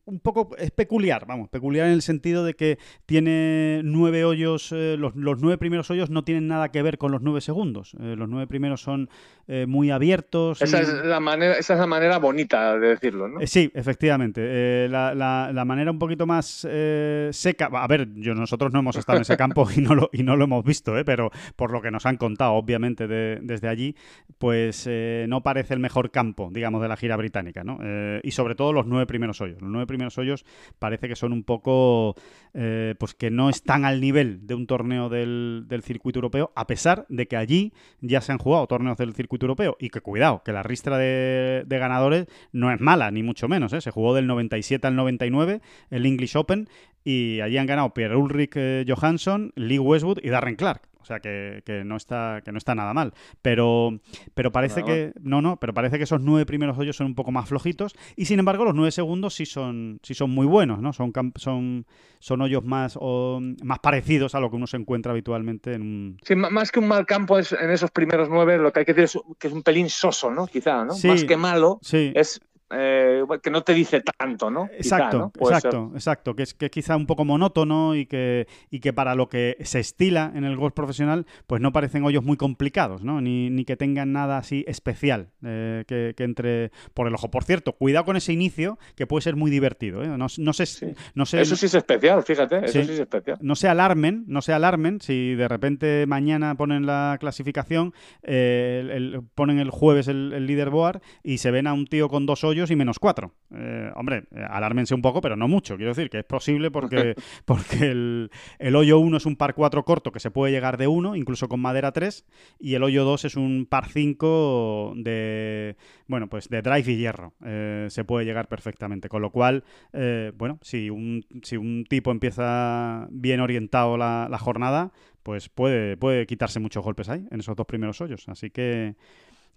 un poco es peculiar, vamos, peculiar en el sentido de que tiene nueve hoyos, eh, los, los nueve primeros hoyos no tienen nada que ver con los nueve segundos, eh, los nueve primeros son eh, muy abiertos. Esa y- es la manera, esa es la manera bonita de decirlo, ¿no? Sí, efectivamente. La, la- la manera un poquito más eh, seca. A ver, yo, nosotros no hemos estado en ese campo y no lo, y no lo hemos visto, ¿eh? pero por lo que nos han contado, obviamente, de- desde allí, pues no parece el mejor campo, digamos, de la gira británica. ¿no? Eh, y sobre todo los nueve primeros hoyos. Los nueve primeros hoyos parece que son un poco. eh, pues que no están al nivel de un torneo del, del circuito europeo, a pesar de que allí ya se han jugado torneos del circuito europeo. Y que cuidado, que la ristra de, ganadores no es mala, ni mucho menos. ¿eh? Se jugó del 97 al 99 el English Open y allí han ganado Pierre Ulrich eh, Johansson, Lee Westwood y Darren Clark. O sea que, que no está que no está nada mal. Pero, pero parece Nada que. No, no, pero parece que esos nueve primeros hoyos son un poco más flojitos. Y sin embargo, los nueve segundos sí son, sí son muy buenos, ¿no? Son, son, son hoyos más, o, más parecidos a lo que uno se encuentra habitualmente en un. Sí, más que un mal campo es, en esos primeros nueve, lo que hay que decir es que es un pelín soso, ¿no? Quizá, ¿no? Sí. Más que malo, Sí. es eh, que no te dice tanto, ¿no? Quizá, Exacto, ¿no? Puede ser. exacto, exacto. Que es que es quizá un poco monótono y que, y que para lo que se estila en el golf profesional, pues no parecen hoyos muy complicados, ¿no? Ni, ni que tengan nada así especial eh, que, que entre por el ojo. Por cierto, cuidado con ese inicio, que puede ser muy divertido. ¿eh? No, no sé, Sí. no sé, Eso sí es especial, fíjate, eso Sí. sí es especial. no se alarmen, no se alarmen si de repente mañana ponen la clasificación, el- el- ponen el jueves el, el leaderboard y se ven a un tío con dos hoyos y menos cuatro. Eh, hombre, eh, alármense un poco, pero no mucho. Quiero decir que es posible porque, (laughs) porque el, el hoyo 1 es un par 4 corto que se puede llegar de 1, incluso con madera 3, y el hoyo 2 es un par 5 de, bueno, pues de drive y hierro. Eh, se puede llegar perfectamente. Con lo cual, eh, bueno, si un, si un tipo empieza bien orientado la, la jornada, pues puede, puede quitarse muchos golpes ahí, en esos dos primeros hoyos. Así que,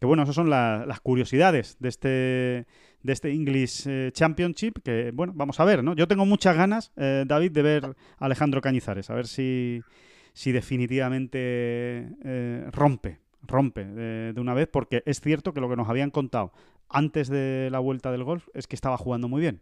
que bueno, esas son la- las curiosidades de este, de este English eh, Championship, que bueno, vamos a ver, ¿no? Yo tengo muchas ganas, eh, David, de ver a Alejandro Cañizares, a ver si, si definitivamente eh, rompe, rompe de, de una vez, porque es cierto que lo que nos habían contado antes de la vuelta del golf es que estaba jugando muy bien.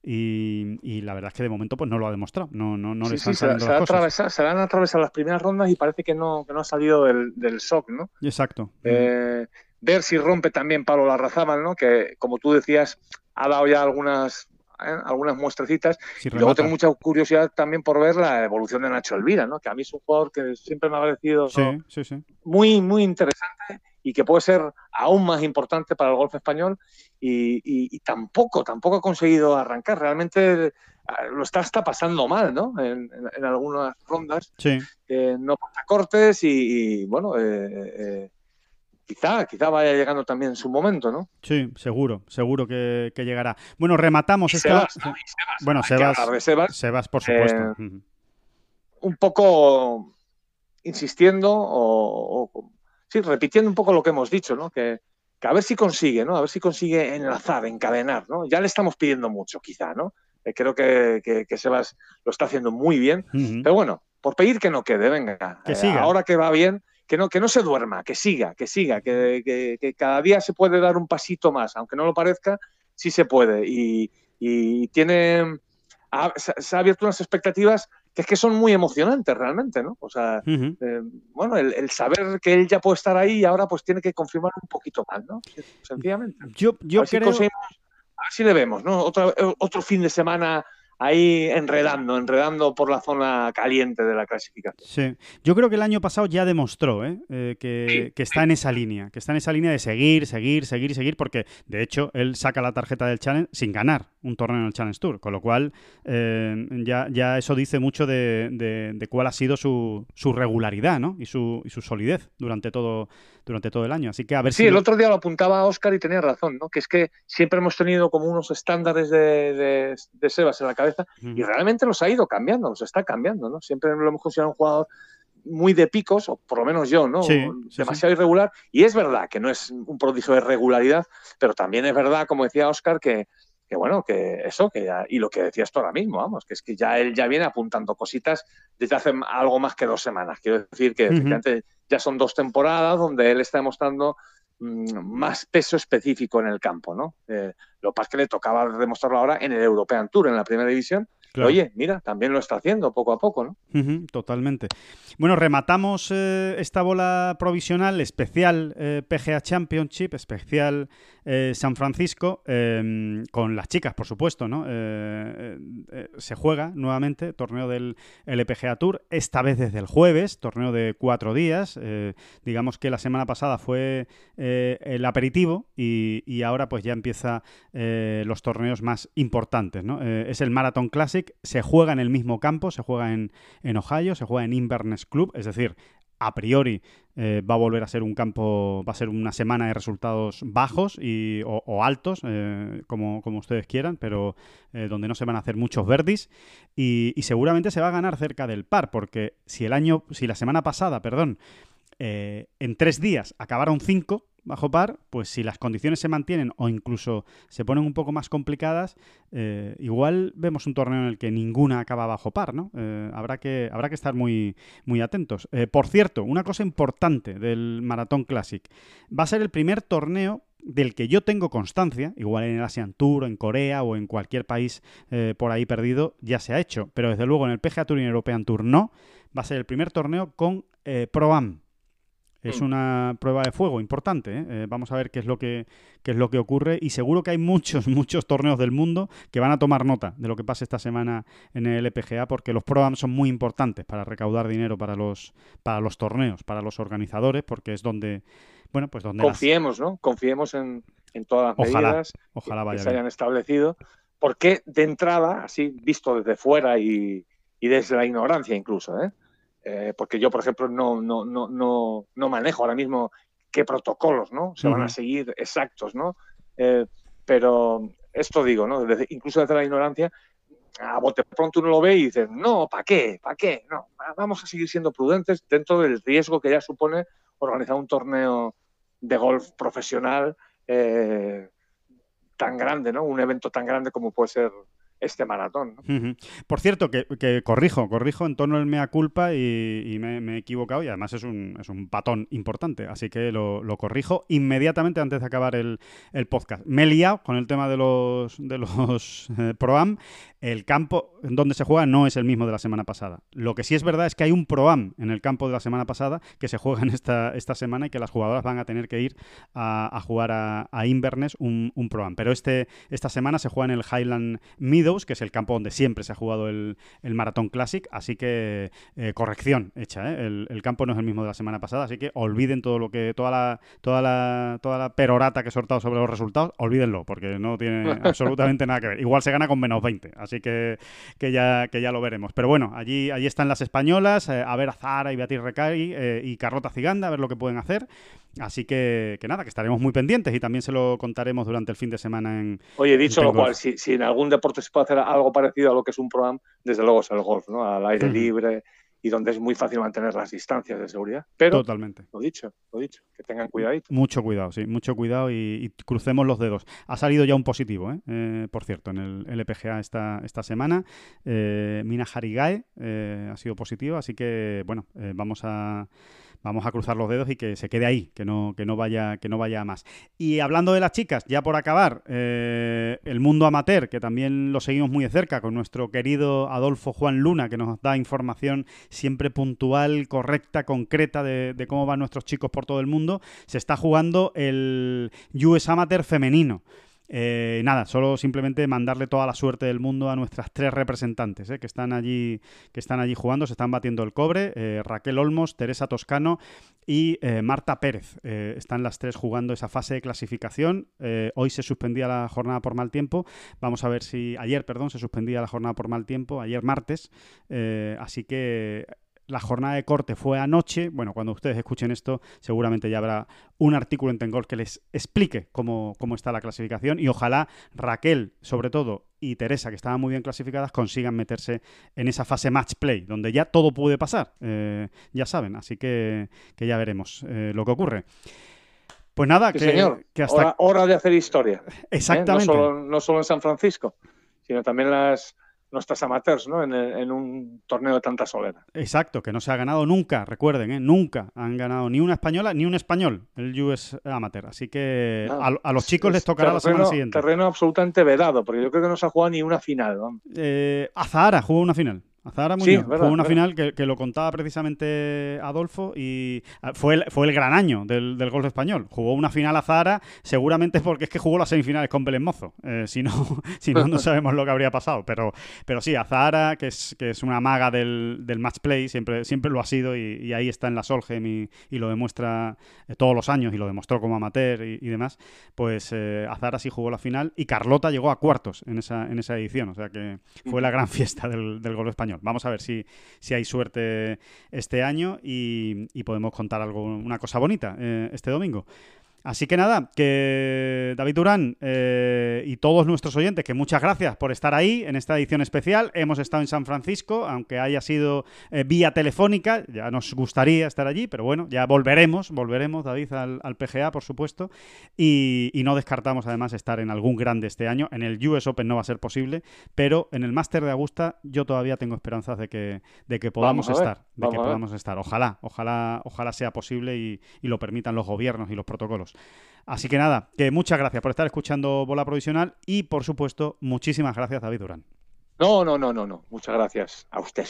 Y, y la verdad es que de momento pues no lo ha demostrado, no, no, no Sí, le sí, se, se las ha cosas. se han atravesado las primeras rondas y parece que no, que no ha salido del, del shock, ¿no? Exacto. Eh, ver si rompe también Pablo Larrazábal, ¿no? Que, como tú decías, ha dado ya algunas, ¿eh? algunas muestrecitas. Si Y luego tengo mucha curiosidad también por ver la evolución de Nacho Elvira, ¿no? Que a mí es un jugador que siempre me ha parecido Sí, sí, sí. muy, muy interesante y que puede ser aún más importante para el golf español y, y- y tampoco, tampoco ha conseguido arrancar. Realmente ah, lo está, está pasando mal, ¿no? En, en- en algunas rondas Sí, eh, no pasa cortes y, y, bueno, eh, eh, quizá, quizá vaya llegando también su momento, ¿no? Sí, seguro, seguro que, que llegará. Bueno, rematamos Y esta. Sebas, ¿no? Y Sebas. Bueno, Sebas, Sebas, Sebas, por supuesto. Eh, un poco insistiendo o, o- sí, repitiendo un poco lo que hemos dicho, ¿no? Que, que a ver si consigue, ¿no? A ver si consigue enlazar, encadenar, ¿no? Ya le estamos pidiendo mucho, quizá, ¿no? Eh, creo que, que, que Sebas lo está haciendo muy bien, pero bueno, por pedir que no quede, venga. Que Eh, siga. ahora que va bien, que no, que no se duerma, que siga, que siga, que, que- que cada día se puede dar un pasito más, aunque no lo parezca, sí se puede. Y, y tiene, ha- se, ha abierto unas expectativas que es que son muy emocionantes realmente, ¿no? O sea, eh, bueno, el, el saber que él ya puede estar ahí y ahora pues tiene que confirmar un poquito más, ¿no? Sencillamente. Yo, yo a, ver si creo. conseguimos- si le vemos, ¿no? Otra- otro fin de semana ahí enredando, enredando por la zona caliente de la clasificación. Sí, yo creo que el año pasado ya demostró ¿eh? Eh, que, Sí, que está en esa línea, que está en esa línea de seguir, seguir, seguir y seguir, porque de hecho él saca la tarjeta del Challenge sin ganar un torneo en el Challenge Tour, con lo cual eh, ya, ya eso dice mucho de, de- de cuál ha sido su, su regularidad ¿no? y, su, y su solidez durante todo, durante todo el año. Así que a ver Sí, si... el otro día lo apuntaba Oscar y tenía razón, ¿no? Que es que siempre hemos tenido como unos estándares de, de- de Sebas en la cabeza y realmente los ha ido cambiando, los está cambiando, ¿no? Siempre lo hemos considerado un jugador muy de picos, o por lo menos yo, ¿no? Sí, sí, Demasiado irregular. Y es verdad que no es un prodigio de regularidad, pero también es verdad, como decía Oscar, que, que bueno, que eso, que ya, y lo que decías tú ahora mismo, vamos, que es que ya él ya viene apuntando cositas desde hace algo más que dos semanas. Quiero decir que ya son dos temporadas donde él está demostrando mm, más peso específico en el campo, ¿no? Eh, lo que pasa es que le tocaba demostrarlo ahora en el European Tour, en la primera división. Claro. Oye, mira, también lo está haciendo poco a poco, ¿no? Totalmente. Bueno, rematamos eh, esta bola provisional especial eh, PGA Championship, especial eh, San Francisco, con las chicas, por supuesto, ¿no? Se juega nuevamente torneo del LPGA Tour, esta vez desde el jueves, torneo de cuatro días. digamos que la semana pasada fue el aperitivo y, y ahora pues ya empieza los torneos más importantes, ¿no? Es el Marathon Classic, se juega en el mismo campo, se juega en, en Ohio, se juega en Inverness Club, es decir, a priori eh, va a volver a ser un campo, va a ser una semana de resultados bajos y, o, altos, eh, como, como ustedes quieran, pero eh, donde no se van a hacer muchos verdis y, y seguramente se va a ganar cerca del par, porque si el año, si la semana pasada, perdón, en tres días acabaron cinco bajo par, pues si las condiciones se mantienen o incluso se ponen un poco más complicadas, eh, igual vemos un torneo en el que ninguna acaba bajo par, ¿no? Eh, habrá, que, habrá que estar muy, muy atentos. Eh, por cierto, una cosa importante del Maratón Classic, va a ser el primer torneo del que yo tengo constancia, igual en el Asian Tour, en Corea o en cualquier país por ahí perdido, ya se ha hecho, pero desde luego en el PGA Tour y en el European Tour no, va a ser el primer torneo con Pro-Am. Es Mm. una prueba de fuego importante. ¿eh? Eh, vamos a ver qué es lo que qué es lo que ocurre y seguro que hay muchos (laughs) muchos torneos del mundo que van a tomar nota de lo que pase esta semana en el LPGA porque los Pro Am son muy importantes para recaudar dinero para los para los torneos, para los organizadores porque es donde bueno pues donde las- Confiemos, ¿no? Confiemos en, en todas las Ojalá, medidas ojalá que se bien. hayan establecido, porque de entrada, así visto desde fuera y, y desde la ignorancia incluso, ¿eh? Eh, porque yo, por ejemplo, no, no, no, no, no manejo ahora mismo qué protocolos ¿no? se van a seguir exactos, ¿no? Eh, pero esto digo, ¿no? Desde- incluso desde la ignorancia, a bote pronto uno lo ve y dice, no, ¿para qué? ¿Para qué? No, vamos a seguir siendo prudentes dentro del riesgo que ya supone organizar un torneo de golf profesional eh, tan grande, ¿no? Un evento tan grande como puede ser este maratón. Por cierto, que, corrijo, corrijo en torno al mea culpa y, me, he equivocado y además es un, es un patón importante, así que lo, lo corrijo inmediatamente antes de acabar el, el podcast. Me he liado con el tema de los, de los eh, Pro-Am. El campo donde se juega no es el mismo de la semana pasada. Lo que sí es verdad es que hay un Pro-Am en el campo de la semana pasada que se juega en esta, esta semana y que las jugadoras van a tener que ir a, jugar a, Inverness un, un Pro-Am. Pero este, esta semana se juega en el Highland Meadows, que es el campo donde siempre se ha jugado el, el Maratón Classic, así que eh, corrección hecha, ¿eh? el, el campo no es el mismo de la semana pasada, así que olviden todo lo que, toda la, toda la, toda la perorata que he soltado sobre los resultados, olvídenlo, porque no tiene (laughs) absolutamente nada que ver. Igual se gana con menos 20, así que que ya, que ya lo veremos. Pero bueno, allí, allí están las españolas, eh, a ver a Zara y Beatriz Recari y Carlota Ciganda, a ver lo que pueden hacer. Así que, que nada, que estaremos muy pendientes y también se lo contaremos durante el fin de semana en... Oye, dicho en lo cual, si, si en algún deporte se puede hacer algo parecido a lo que es un programa, desde luego es el golf, ¿no? Al aire libre y donde es muy fácil mantener las distancias de seguridad. Pero, Totalmente. lo dicho, lo dicho, que tengan cuidadito. Mucho cuidado, sí, mucho cuidado y, y crucemos los dedos. Ha salido ya un positivo, ¿eh? Eh, por cierto, en el LPGA esta, esta semana. Eh, Mina Harigae eh, ha sido positiva, así que, bueno, vamos a... Vamos a cruzar los dedos y que se quede ahí, que no, que no, vaya, que no vaya más. Y hablando de las chicas, ya por acabar, eh, el mundo amateur, que también lo seguimos muy de cerca con nuestro querido Adolfo Juan Luna, que nos da información siempre puntual, correcta, concreta de, de cómo van nuestros chicos por todo el mundo, se está jugando el US Amateur femenino. Eh, nada, solo simplemente mandarle toda la suerte del mundo a nuestras tres representantes eh, que están allí, que están allí jugando, se están batiendo el cobre. eh, Raquel Olmos, Teresa Toscano y Marta Pérez. Están las tres jugando esa fase de clasificación. Hoy se suspendía la jornada por mal tiempo. Vamos a ver si ayer, perdón, se suspendía la jornada por mal tiempo. Ayer martes. Así que la jornada de corte fue anoche. Bueno, cuando ustedes escuchen esto, seguramente ya habrá un artículo en Tengol que les explique cómo, cómo está la clasificación y ojalá Raquel, sobre todo, y Teresa, que estaban muy bien clasificadas, consigan meterse en esa fase match play, donde ya todo puede pasar, eh, ya saben, así que, que ya veremos eh, lo que ocurre. Pues nada, Sí, que, señor. que hasta... Hora, hora de hacer historia. ¿eh? Exactamente. No, solo, no solo en San Francisco, sino también las nuestras amateurs, ¿no? En, en un torneo de tanta solera. Exacto, que no se ha ganado nunca, recuerden, ¿eh? nunca han ganado ni una española ni un español el US Amateur. Así que a, a los chicos es les tocará la semana terreno- siguiente. Terreno absolutamente vedado, porque yo creo que no se ha jugado ni una final. vamos. Eh, Azahara jugó una final. Azahara Sí, Muñoz verdad, jugó una verdad. final que, que lo contaba precisamente Adolfo y ah, fue el, fue el gran año del, del golf español. Jugó una final Azahara seguramente porque es que jugó las semifinales con Belén Mozo. Eh, si no, (laughs) si no, no (laughs) sabemos lo que habría pasado. Pero, pero sí, Azahara, que es, que es una maga del, del match play, siempre, siempre lo ha sido y, y ahí está en la Solheim y, y lo demuestra eh, todos los años y lo demostró como amateur y, y demás. Pues eh, Azahara sí jugó la final y Carlota llegó a cuartos en esa, en esa edición. O sea que fue la gran (laughs) fiesta del, del golf español. Vamos a ver si, si hay suerte este año y, y podemos contar algo, una cosa bonita eh, este domingo. Así que nada, que David Durán eh, y todos nuestros oyentes, que muchas gracias por estar ahí en esta edición especial. Hemos estado en San Francisco, aunque haya sido eh, vía telefónica, ya nos gustaría estar allí, pero bueno, ya volveremos, volveremos, David, al, al PGA, por supuesto, y, y no descartamos además estar en algún grande este año. En el US Open no va a ser posible, pero en el Máster de Augusta yo todavía tengo esperanzas de que, de que podamos ver, estar, de que podamos estar. Ojalá, ojalá, ojalá sea posible y, y lo permitan los gobiernos y los protocolos. Así que nada, que muchas gracias por estar escuchando Bola Provisional y por supuesto, muchísimas gracias David Durán. No, no, no, no, no. Muchas gracias a usted.